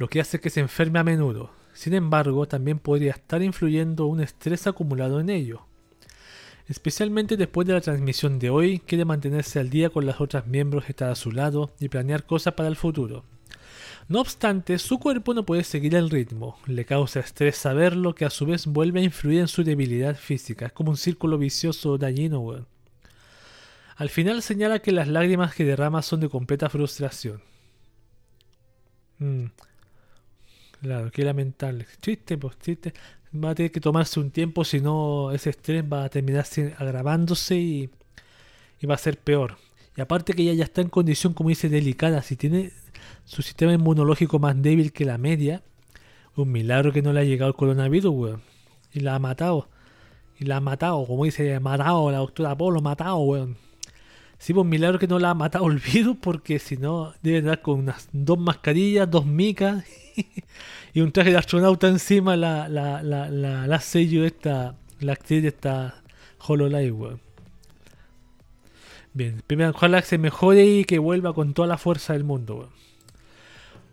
lo que hace que se enferme a menudo. Sin embargo, también podría estar influyendo un estrés acumulado en ello. Especialmente después de la transmisión de hoy, quiere mantenerse al día con las otras miembros, estar a su lado y planear cosas para el futuro. No obstante, su cuerpo no puede seguir el ritmo, le causa estrés saberlo que a su vez vuelve a influir en su debilidad física, es como un círculo vicioso dañino, Al final señala que las lágrimas que derrama son de completa frustración. Mm. Claro, qué lamentable. Triste, pues triste va a tener que tomarse un tiempo, si no ese estrés va a terminar agravándose y, va a ser peor. Y aparte que ella ya está en condición, como dice, delicada, si tiene su sistema inmunológico más débil que la media, un milagro que no le ha llegado el coronavirus, weón. Y la ha matado. Y la ha matado, como dice, matado la doctora Polo, matado, weón. Sí, pues milagro que no la ha matado el virus, porque si no, debe dar con unas dos mascarillas, dos micas y un traje de astronauta encima la, la, la, la, sello esta, la actriz de esta HoloLive, weón. Bien, primero ojalá que se mejore y que vuelva con toda la fuerza del mundo.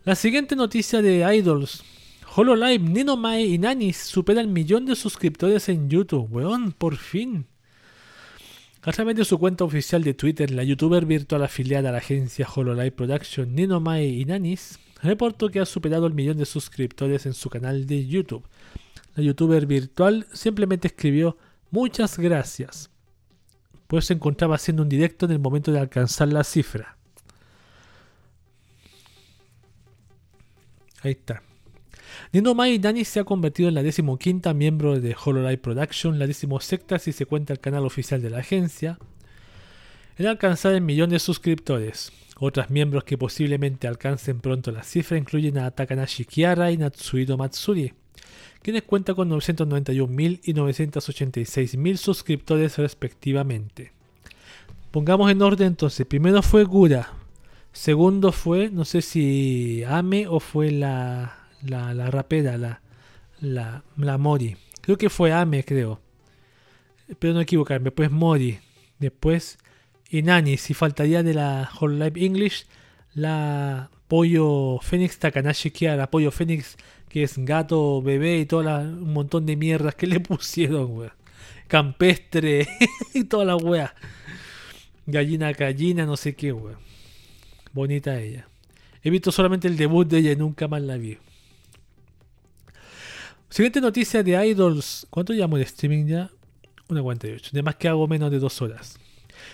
La siguiente noticia de Idols. HoloLive, Ninomai y Nanis supera el millón de suscriptores en YouTube, weón, por fin. A través de su cuenta oficial de Twitter, la youtuber virtual afiliada a la agencia HoloLive Production, Ninomai y Nanis, reportó que ha superado el millón de suscriptores en su canal de YouTube. La youtuber virtual simplemente escribió muchas gracias, pues se encontraba haciendo un directo en el momento de alcanzar la cifra. Ahí está. Nino Mai Dani se ha convertido en la decimoquinta miembro de Hololive Production, la decimosexta si se cuenta el canal oficial de la agencia, en alcanzar el millón de suscriptores. Otras miembros que posiblemente alcancen pronto la cifra incluyen a Takanashi Kiara y Natsuhiro Matsuri, quienes cuentan con 991.000 y 986.000 suscriptores respectivamente. Pongamos en orden entonces, primero fue Gura, segundo fue, no sé si Ame o fue la, la, la rapera, la, la, la Mori. Creo que fue Ame, creo. Pero no equivocarme, pues Mori. Después y Nani, si faltaría de la Whole Life English, la Pollo Fénix Takanashi Kiara, Pollo Fénix que es gato, bebé y toda un montón de mierdas que le pusieron, weón. Campestre y toda la wea. Gallina gallina, no sé qué, weón. Bonita ella. He visto solamente el debut de ella y nunca más la vi. Siguiente noticia de Idols. ¿Cuánto llamo de streaming ya? Una 48. De más que hago menos de dos horas.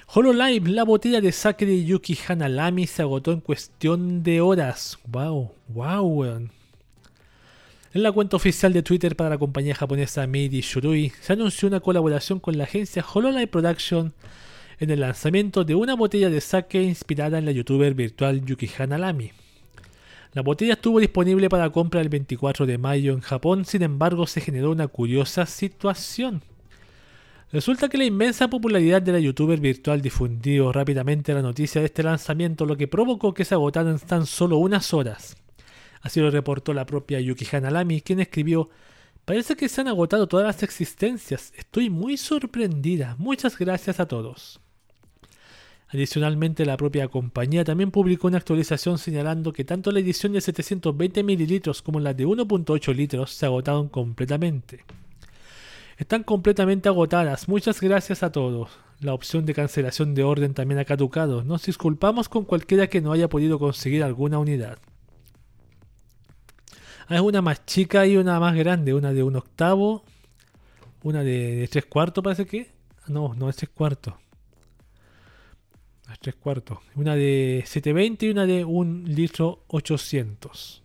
HoloLive, la botella de sake de Yuki Hanalami se agotó en cuestión de horas. Wow, wow. En la cuenta oficial de Twitter para la compañía japonesa Meiji Shurui se anunció una colaboración con la agencia HoloLive Production en el lanzamiento de una botella de sake inspirada en la youtuber virtual Yuki Hanalami. La botella estuvo disponible para compra el 24 de mayo en Japón, sin embargo se generó una curiosa situación. Resulta que la inmensa popularidad de la youtuber virtual difundió rápidamente la noticia de este lanzamiento, lo que provocó que se agotaran tan solo unas horas. Así lo reportó la propia Yuki Hanalami, quien escribió: Parece que se han agotado todas las existencias. Estoy muy sorprendida. Muchas gracias a todos. Adicionalmente, la propia compañía también publicó una actualización señalando que tanto la edición de 720 mililitros como la de 1.8 litros se agotaron completamente. Están completamente agotadas. Muchas gracias a todos. La opción de cancelación de orden también ha caducado. Nos disculpamos con cualquiera que no haya podido conseguir alguna unidad. Hay una más chica y una más grande. Una de un octavo. Una de, tres cuartos parece que. No, no es tres cuartos. Es tres cuartos. Una de 720 y una de un litro 800.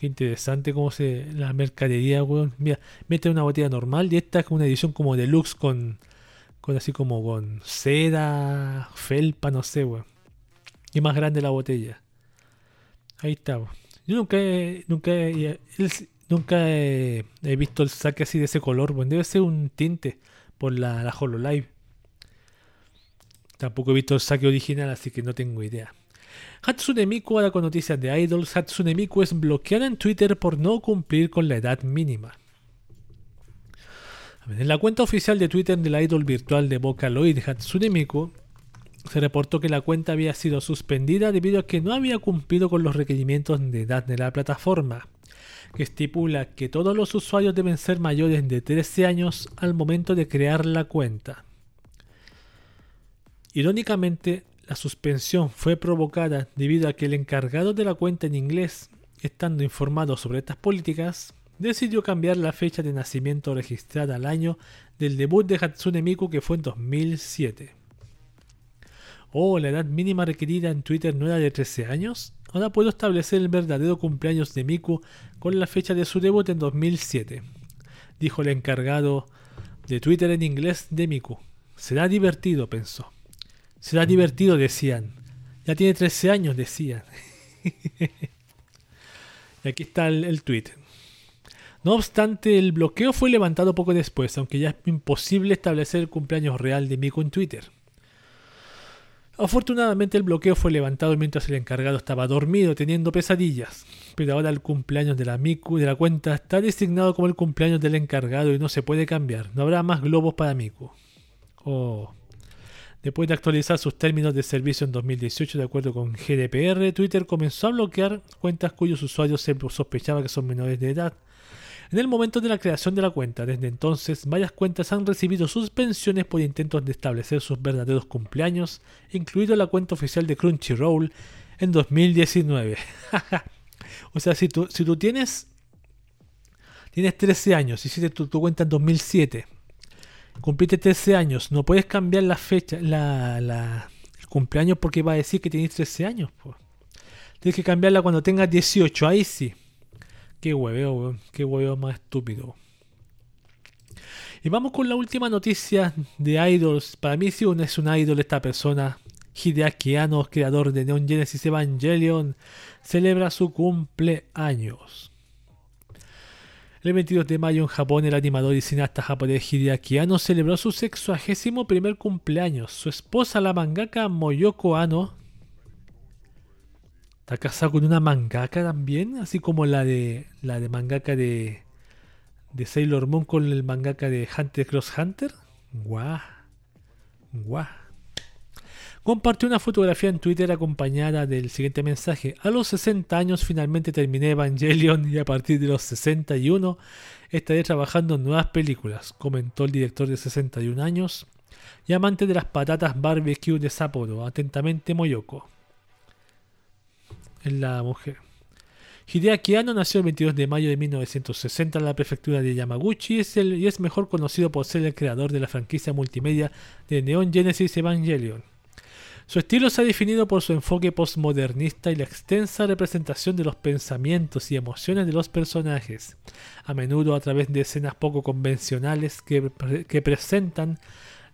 Qué interesante cómo se. La mercadería, weón. Mira, mete una botella normal y esta es una edición como deluxe con. Con así como con seda, felpa, no sé, weón. Y más grande la botella. Ahí está, weón. Yo nunca he, nunca nunca he, visto el saque así de ese color, weón. Debe ser un tinte por la, la HoloLive. Tampoco he visto el saque original, así que no tengo idea. Hatsune Miku ahora con noticias de idols. Hatsune Miku es bloqueada en Twitter por no cumplir con la edad mínima. En la cuenta oficial de Twitter del idol virtual de Vocaloid Hatsune Miku se reportó que la cuenta había sido suspendida debido a que no había cumplido con los requerimientos de edad de la plataforma, que estipula que todos los usuarios deben ser mayores de 13 años al momento de crear la cuenta. Irónicamente, la suspensión fue provocada debido a que el encargado de la cuenta en inglés, estando informado sobre estas políticas, decidió cambiar la fecha de nacimiento registrada al año del debut de Hatsune Miku que fue en 2007. Oh, la edad mínima requerida en Twitter no era de 13 años. Ahora puedo establecer el verdadero cumpleaños de Miku con la fecha de su debut en 2007, dijo el encargado de Twitter en inglés de Miku. Será divertido, pensó. Será divertido, decían. Ya tiene 13 años, decían. y aquí está el, tweet. No obstante, el bloqueo fue levantado poco después, aunque ya es imposible establecer el cumpleaños real de Miku en Twitter. Afortunadamente el bloqueo fue levantado mientras el encargado estaba dormido teniendo pesadillas, pero ahora el cumpleaños de la Miku de la cuenta está designado como el cumpleaños del encargado y no se puede cambiar. No habrá más globos para Miku. Oh. Después de actualizar sus términos de servicio en 2018 de acuerdo con GDPR, Twitter comenzó a bloquear cuentas cuyos usuarios se sospechaba que son menores de edad. En el momento de la creación de la cuenta, desde entonces, varias cuentas han recibido suspensiones por intentos de establecer sus verdaderos cumpleaños, incluido la cuenta oficial de Crunchyroll en 2019. o sea, si tú, si tú tienes, tienes 13 años y hiciste tu, tu cuenta en 2007 cumpliste 13 años, no puedes cambiar la fecha, la, la, el cumpleaños porque va a decir que tienes 13 años. Tienes que cambiarla cuando tengas 18, ahí sí. Qué hueveo. Qué hueveo más estúpido. Y vamos con la última noticia de Idols. Para mí sí es un idol esta persona. Hideaki Anno, creador de Neon Genesis Evangelion, celebra su cumpleaños. El 22 de mayo en Japón, el animador y cineasta japonés Hideaki Anno celebró su sexuagésimo primer cumpleaños. Su esposa, la mangaka Moyoko Ano, está casada con una mangaka también, así como la de la de mangaka de, de Sailor Moon con el mangaka de Hunter Cross Hunter. Guau. Guau compartió una fotografía en Twitter acompañada del siguiente mensaje. A los 60 años finalmente terminé Evangelion y a partir de los 61 estaré trabajando en nuevas películas, comentó el director de 61 años y amante de las patatas barbecue de Sapporo, atentamente Moyoko. Es la mujer. Hideaki Anno nació el 22 de mayo de 1960 en la prefectura de Yamaguchi y es, y es mejor conocido por ser el creador de la franquicia multimedia de Neon Genesis Evangelion. Su estilo se ha definido por su enfoque postmodernista y la extensa representación de los pensamientos y emociones de los personajes, a menudo a través de escenas poco convencionales que, presentan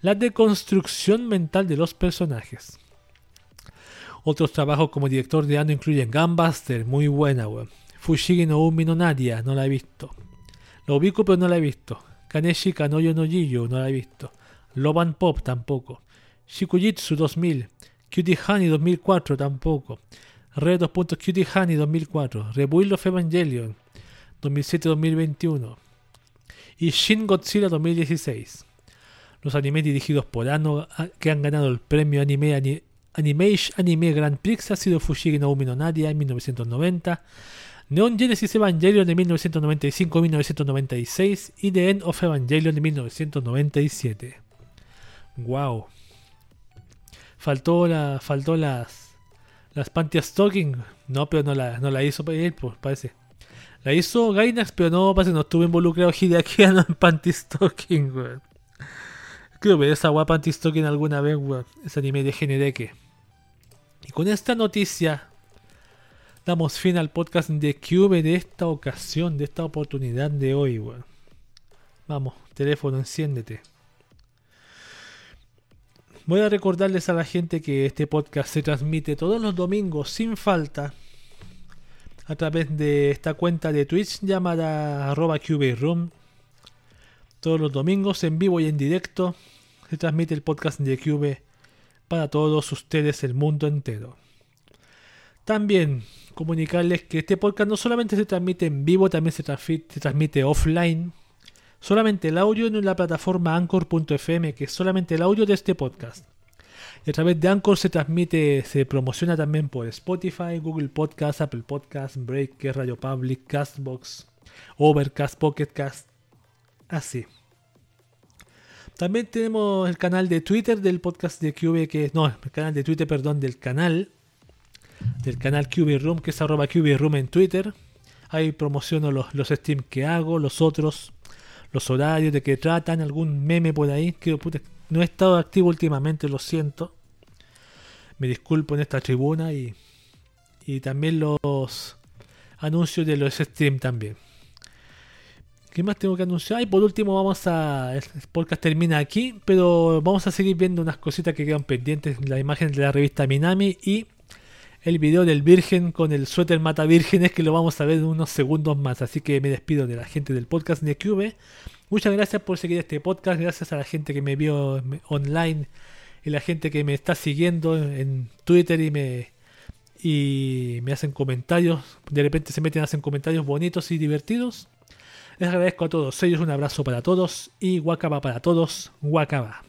la deconstrucción mental de los personajes. Otros trabajos como director de Ano incluyen Gunbuster, muy buena, weón. Fushigi no Umi no Nadia, no la he visto. Lo ubico pero no la he visto. Kaneshi Kanoyo no Jiyo, no la he visto. Loban Pop tampoco. Shikujitsu 2000, Cutie Honey 2004 tampoco, Red 2. Cutie Honey 2004, Rebuild of Evangelion 2007-2021 y Shin Godzilla 2016. Los animes dirigidos por Ano que han ganado el premio Anime Animation Anime Grand Prix ha sido Fushigi no Umi no Nadia en 1990, Neon Genesis Evangelion de 1995-1996 y The End of Evangelion de 1997. Wow. Faltó la. Faltó las. Las Panty Stocking. No, pero no la, no la hizo él, pues parece. La hizo Gainax, pero no, parece no estuvo involucrado Hideaki en Panty Stocking, weón. Creo que esa guapa Panty Stocking alguna vez, weón. Ese anime de Genedeke. Y con esta noticia damos fin al podcast de Cube de esta ocasión, de esta oportunidad de hoy, weón. Vamos, teléfono, enciéndete. Voy a recordarles a la gente que este podcast se transmite todos los domingos sin falta a través de esta cuenta de Twitch llamada arroba Room. Todos los domingos en vivo y en directo se transmite el podcast de Cube para todos ustedes, el mundo entero. También comunicarles que este podcast no solamente se transmite en vivo, también se, transmite, offline. Solamente el audio en la plataforma anchor.fm, que es solamente el audio de este podcast. Y a través de Anchor se transmite, se promociona también por Spotify, Google Podcast, Apple Podcast, Breaker, Radio Public, Castbox, Overcast, Pocketcast, así. También tenemos el canal de Twitter del podcast de QV, que no, el canal de Twitter, perdón, del canal del canal QB Room, que es arroba QB Room en Twitter. Ahí promociono los, los streams que hago, los otros, los horarios de que tratan, algún meme por ahí. Que no he estado activo últimamente, lo siento. Me disculpo en esta tribuna y, y también los anuncios de los streams también. ¿Qué más tengo que anunciar? Y por último vamos a... El podcast termina aquí, pero vamos a seguir viendo unas cositas que quedan pendientes. La imagen de la revista Minami y el video del virgen con el suéter mata vírgenes que lo vamos a ver en unos segundos más. Así que me despido de la gente del podcast de Cube. Muchas gracias por seguir este podcast. Gracias a la gente que me vio online y la gente que me está siguiendo en Twitter y me y me hacen comentarios. De repente se meten, hacen comentarios bonitos y divertidos. Les agradezco a todos ellos. Un abrazo para todos y guacaba para todos. Guacaba.